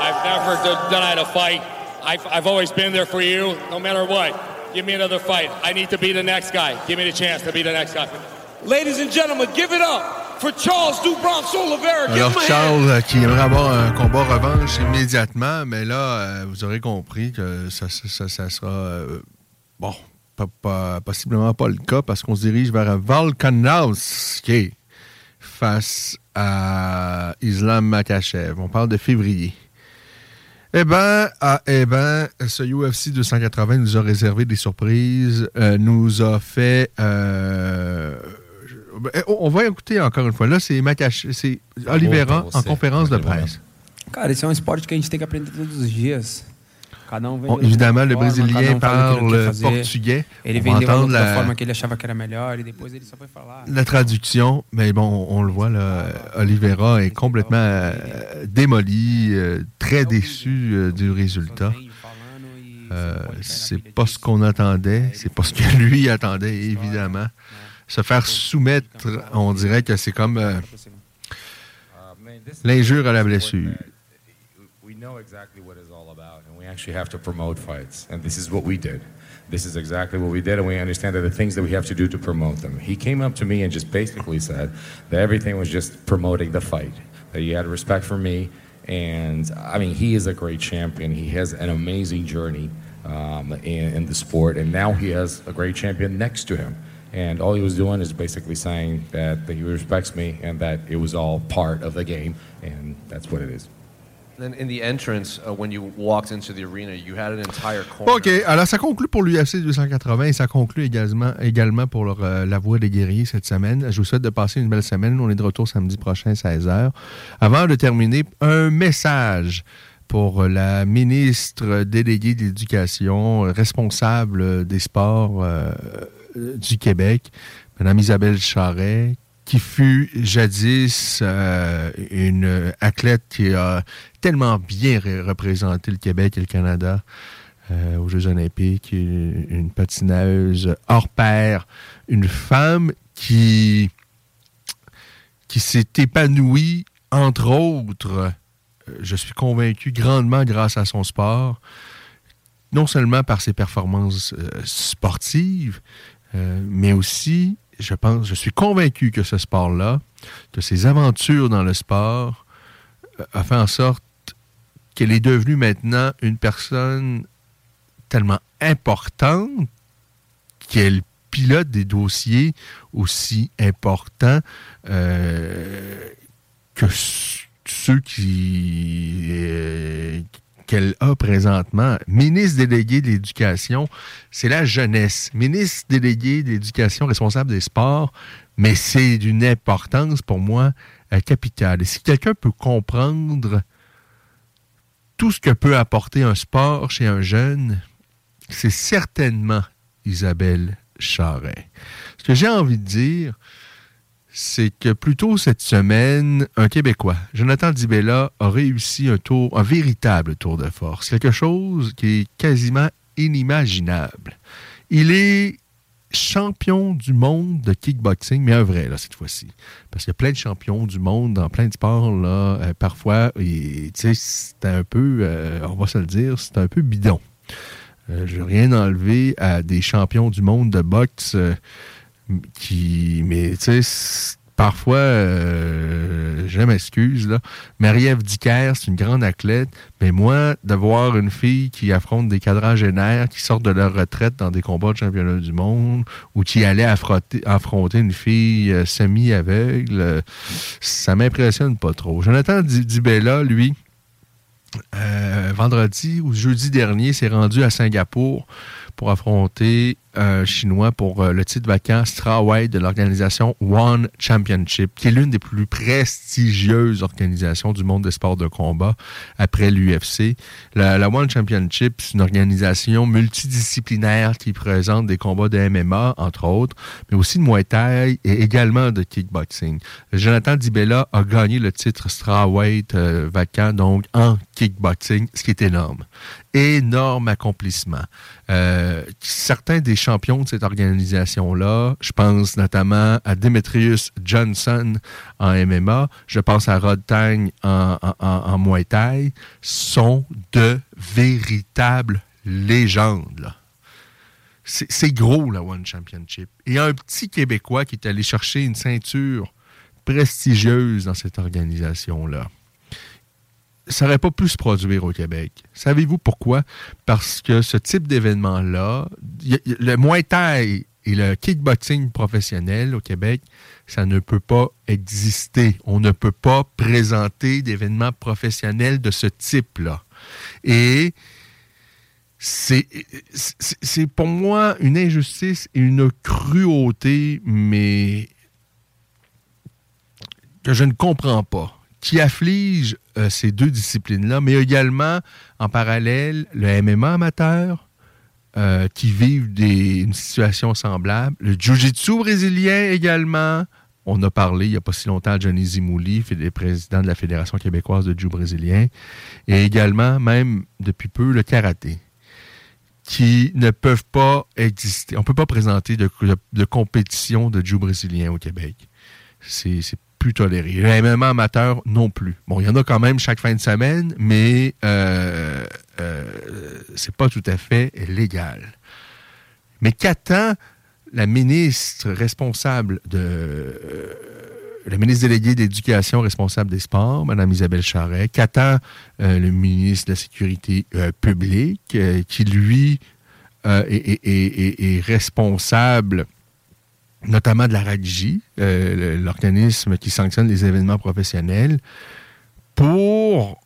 I've never denied a fight. I've, I've always been there for you, no matter what. Give me another fight. I need to be the next guy. Give me the chance to be the next guy. Ladies and gentlemen, give it up for Charles Do Bronx Oliveira. Give Alors. Charles, euh, qui aimerait avoir un combat revanche immédiatement, mais là, euh, vous aurez compris que ça, ça- ça- ça sera. euh, bon, pas- pas- possiblement pas le cas parce qu'on se dirige vers un Volkanovski face à Islam Makachev. On parle de février. Eh ben, ah, eh ben, ce UFC 280 nous a réservé des surprises, euh, nous a fait. euh, ben, on va écouter encore une fois. Là, c'est c'est Oliveira en conférence de presse. Cara, esse é um esporte que a gente tem que aprender todos os dias. Évidemment, le Brésilien parle fazer. portugais. On da la-. La traduction, mais bon, on le voit là, Oliveira est complètement euh, démoli, euh, très déçu euh, du résultat. Euh, c'est pas ce qu'on attendait, c'est pas ce que lui attendait, évidemment. Se faire soumettre, on dirait que c'est comme euh, l'injure à la blessure. Actually have to promote fights. And this is what we did. This is exactly what we did, and we understand that the things that we have to do to promote them. He came up to me and just basically said that everything was just promoting the fight, that he had respect for me. And I mean, he is a great champion. He has an amazing journey um, in, in the sport, and now he has a great champion next to him. And all he was doing is basically saying that, that he respects me and that it was all part of the game, and that's what it is. OK, alors ça conclut pour l'UFC 280 et ça conclut également, également pour leur, euh, la Voix des guerriers cette semaine. Je vous souhaite de passer une belle semaine. On est de retour samedi prochain, 16h. Avant de terminer, un message pour la ministre déléguée de l'Éducation, euh, responsable des sports euh, du Québec, Mme Isabelle Charret, qui fut jadis euh, une athlète qui a tellement bien ré- représenté le Québec et le Canada euh, aux Jeux olympiques, une, patineuse hors pair, une femme qui, qui s'est épanouie, entre autres, euh, je suis convaincu, grandement grâce à son sport, non seulement par ses performances sportives, mais aussi, je pense, je suis convaincu que ce sport-là, que ses aventures dans le sport, euh, a fait en sorte qu'elle est devenue maintenant une personne tellement importante qu'elle pilote des dossiers aussi importants euh, que ceux qui euh, qu'elle a présentement. Ministre délégué de l'Éducation, c'est la jeunesse. Ministre délégué de l'Éducation responsable des sports, mais c'est d'une importance pour moi euh, capitale. Et si quelqu'un peut comprendre tout ce que peut apporter un sport chez un jeune, c'est certainement Isabelle Charret. Ce que j'ai envie de dire, c'est que plus tôt cette semaine, un Québécois, Jonathan Dibella, a réussi un tour, un véritable tour de force. Quelque chose qui est quasiment inimaginable. Il est champion du monde de kickboxing, mais un vrai, là, cette fois-ci. Parce qu'il y a plein de champions du monde dans plein de sports, là. euh, parfois, c'est un peu, euh, on va se le dire, c'est un peu bidon. Euh, je veux rien enlever à des champions du monde de boxe euh, qui. Mais tu sais, parfois, euh, je m'excuse, là. Marie-Ève Dicker, c'est une grande athlète, mais moi, de voir une fille qui affronte des quadragénaires qui sortent de leur retraite dans des combats de championnat du monde ou qui allait affronter, une fille euh, semi-aveugle, euh, ça m'impressionne pas trop. Jonathan Di- Dibella, lui, vendredi ou jeudi dernier, s'est rendu à Singapour pour affronter un Chinois pour euh, le titre vacant strawweight de l'organisation One Championship, qui est l'une des plus prestigieuses organisations du monde des sports de combat après l'UFC. La, One Championship, c'est une organisation multidisciplinaire qui présente des combats de MMA, entre autres, mais aussi de Muay Thai et également de kickboxing. Jonathan Dibella a gagné le titre strawweight euh, vacant, donc en kickboxing, ce qui est énorme. Énorme accomplissement. Euh, certains des champions de cette organisation-là, je pense notamment à Demetrius Johnson en MMA, je pense à Rod Tang en, en, en- Muay Thai, sont de véritables légendes. c'est gros, la One Championship. Et un petit Québécois qui est allé chercher une ceinture prestigieuse dans cette organisation-là ça n'aurait pas pu se produire au Québec. Savez-vous pourquoi? Parce que ce type d'événement-là, le Muay et le kickboxing professionnel au Québec, ça ne peut pas exister. On ne peut pas présenter d'événements professionnels de ce type-là. Et c'est pour moi une injustice et une cruauté, mais que je ne comprends pas, qui afflige euh, ces deux disciplines-là, mais également, en parallèle, le MMA amateur, euh, qui vivent des, une situation semblable, le jiu-jitsu brésilien également. On a parlé il n'y a pas si longtemps à Johnny Zimouli, président de la Fédération québécoise de jiu brésilien, et également, même depuis peu, le karaté qui ne peuvent pas exister. On ne peut pas présenter de, de- de compétition de jiu brésilien au Québec. C'est plus toléré. Le MMA amateur non plus. Bon, il y en a quand même chaque fin de semaine, mais euh, euh, c'est pas tout à fait légal. Mais qu'attend la ministre responsable de. euh, la ministre déléguée d'éducation responsable des sports, Mme Isabelle Charret, qu'attend euh, le ministre de la Sécurité euh, publique, qui lui est- est responsable notamment de la RADJ, euh, l'organisme qui sanctionne les événements professionnels, pour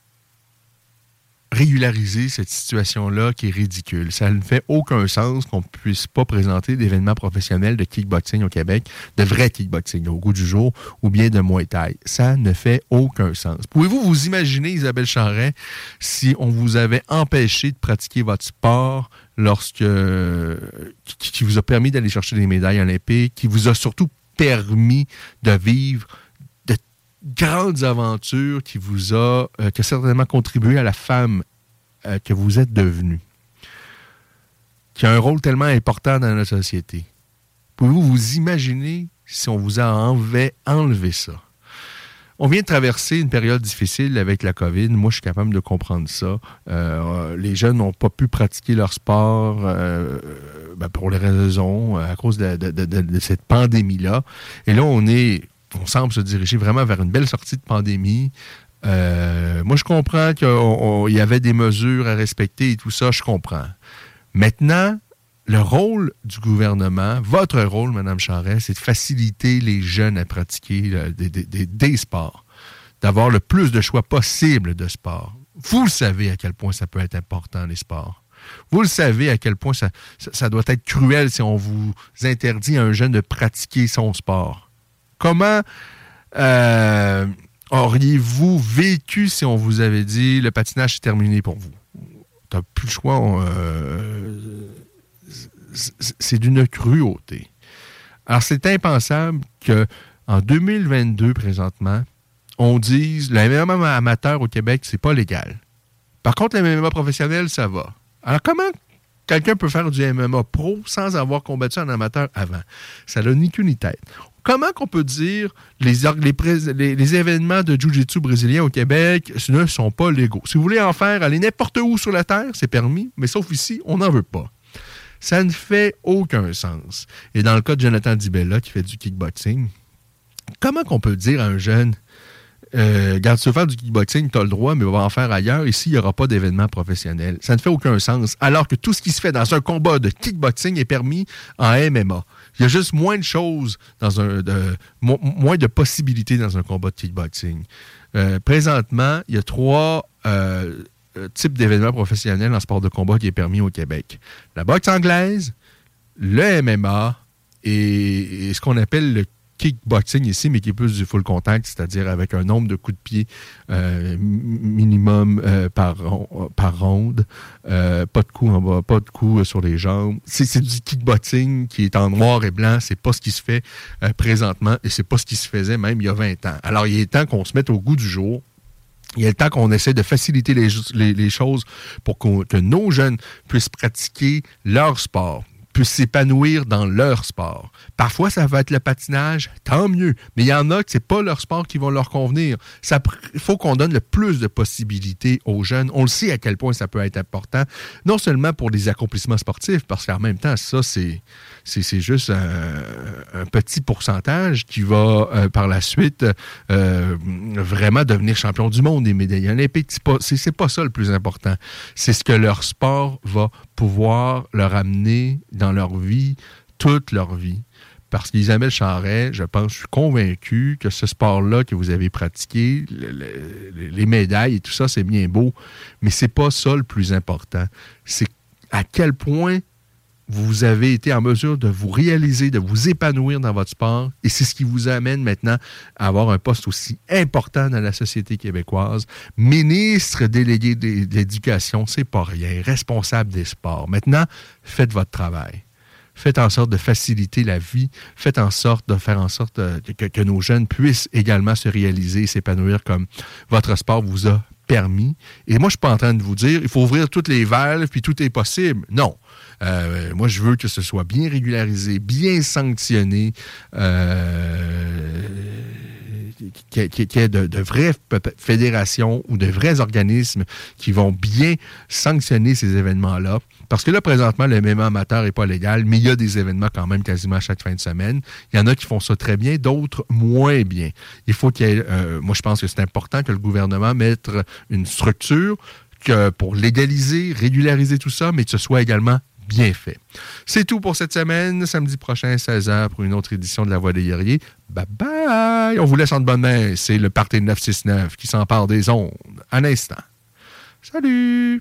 régulariser cette situation-là qui est ridicule. Ça ne fait aucun sens qu'on ne puisse pas présenter d'événements professionnels de kickboxing au Québec, de vrai kickboxing au goût du jour, ou bien de Muay. Ça ne fait aucun sens. Pouvez-vous vous imaginer, Isabelle Charret, si on vous avait empêché de pratiquer votre sport lorsque qui, qui vous a permis d'aller chercher des médailles olympiques, qui vous a surtout permis de vivre de grandes aventures, qui vous a, euh, qui a certainement contribué à la femme euh, que vous êtes devenue, qui a un rôle tellement important dans notre société. Pouvez-vous vous imaginer si on vous a enlevé ça? On vient de traverser une période difficile avec la COVID. Moi, je suis capable de comprendre ça. Euh, les jeunes n'ont pas pu pratiquer leur sport euh, ben, pour les raisons, euh, à cause de, cette pandémie-là. Et là, on est, on semble se diriger vraiment vers une belle sortie de pandémie. Moi, je comprends qu'il y avait des mesures à respecter et tout ça, je comprends. Maintenant, le rôle du gouvernement, votre rôle, Mme Charest, c'est de faciliter les jeunes à pratiquer des, sports, d'avoir le plus de choix possible de sports. Vous le savez à quel point ça peut être important, les sports. Vous le savez à quel point ça, doit être cruel si on vous interdit à un jeune de pratiquer son sport. Comment euh, auriez-vous vécu si on vous avait dit le patinage est terminé pour vous? Tu n'as plus le choix. euh, c'est- d'une cruauté. Alors, c'est impensable que en 2022, présentement, on dise le MMA amateur au Québec, c'est pas légal. Par contre, le MMA professionnel, ça va. Alors, comment quelqu'un peut faire du MMA pro sans avoir combattu un amateur avant? Ça n'a ni queue ni tête. comment qu'on peut dire les, événements de Jiu-Jitsu brésilien au Québec ne sont pas légaux? Si vous voulez en faire, aller n'importe où sur la Terre, c'est permis, mais sauf ici, on n'en veut pas. Ça ne fait aucun sens. Et dans le cas de Jonathan Dibella, qui fait du kickboxing, comment qu'on peut dire à un jeune, euh, garde, tu veux faire du kickboxing, tu as le droit, mais va en faire ailleurs. Ici, il n'y aura pas d'événement professionnel? Ça ne fait aucun sens. Alors que tout ce qui se fait dans un combat de kickboxing est permis en MMA. Il y a juste moins de choses, dans un, moins de possibilités dans un combat de kickboxing. Euh, présentement, il y a trois euh, euh, types d'événements professionnels en sport de combat qui est permis au Québec. La boxe anglaise, le MMA et, ce qu'on appelle le kickboxing ici, mais qui est plus du full contact, c'est-à-dire avec un nombre de coups de pied euh, minimum euh, par, par ronde, pas de coups en bas, pas de coups sur les jambes. C'est du kickboxing qui est en noir et blanc, c'est pas ce qui se fait présentement et c'est pas ce qui se faisait même il y a 20 ans. Alors il est temps qu'on se mette au goût du jour. Il est temps qu'on essaie de faciliter les, choses pour que nos jeunes puissent pratiquer leur sport, puissent s'épanouir dans leur sport. Parfois, ça va être le patinage, tant mieux. Mais il y en a que c'est pas leur sport qui va leur convenir. Il faut qu'on donne le plus de possibilités aux jeunes. On le sait à quel point ça peut être important, non seulement pour les accomplissements sportifs, parce qu'en même temps, ça, c'est c'est juste un, petit pourcentage qui va euh, par la suite euh, vraiment devenir champion du monde des médailles olympiques. C'est pas, c'est, c'est pas ça le plus important. C'est ce que leur sport va pouvoir leur amener dans leur vie, toute leur vie. Parce qu'Isabelle Charret, je pense, je suis convaincu que ce sport-là que vous avez pratiqué, le- le- les médailles et tout ça, c'est bien beau, mais c'est pas ça le plus important. C'est à quel point vous avez été en mesure de vous réaliser, de vous épanouir dans votre sport, et c'est ce qui vous amène maintenant à avoir un poste aussi important dans la société québécoise. Ministre délégué d'é- d'éducation, c'est pas rien. Responsable des sports. Maintenant, faites votre travail. Faites en sorte de faciliter la vie. Faites en sorte de faire en sorte euh, que, que nos jeunes puissent également se réaliser et s'épanouir comme votre sport vous a permis. Et moi, je suis pas en train de vous dire, il faut ouvrir toutes les valves, puis tout est possible. Non. Euh, moi, je veux que ce soit bien régularisé, bien sanctionné, euh, qu'il y ait- de, vraies fédérations ou de vrais organismes qui vont bien sanctionner ces événements-là. Parce que là, présentement, le MMA amateur n'est pas légal, mais il y a des événements quand même quasiment chaque fin de semaine. Il y en a qui font ça très bien, d'autres moins bien. Il faut qu'il y ait, euh, moi je pense que c'est important que le gouvernement mette une structure pour légaliser, régulariser tout ça, mais que ce soit également bien fait. C'est tout pour cette semaine. Samedi prochain, 16h, pour une autre édition de La Voix des guerriers. Bye bye! On vous laisse en bonne main. C'est le Parti 969 qui s'empare des ondes. Un instant. Salut!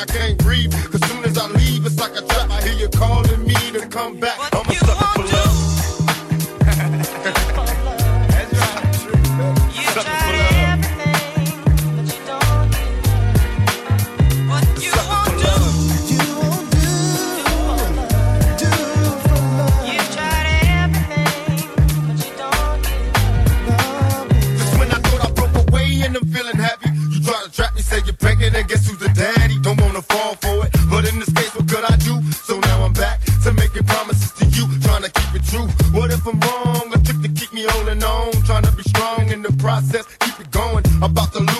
I can't breathe. Cause soon as I leave, it's like a trap. I hear you calling me to come back. I'm a sucker for love. Sucker for About to lose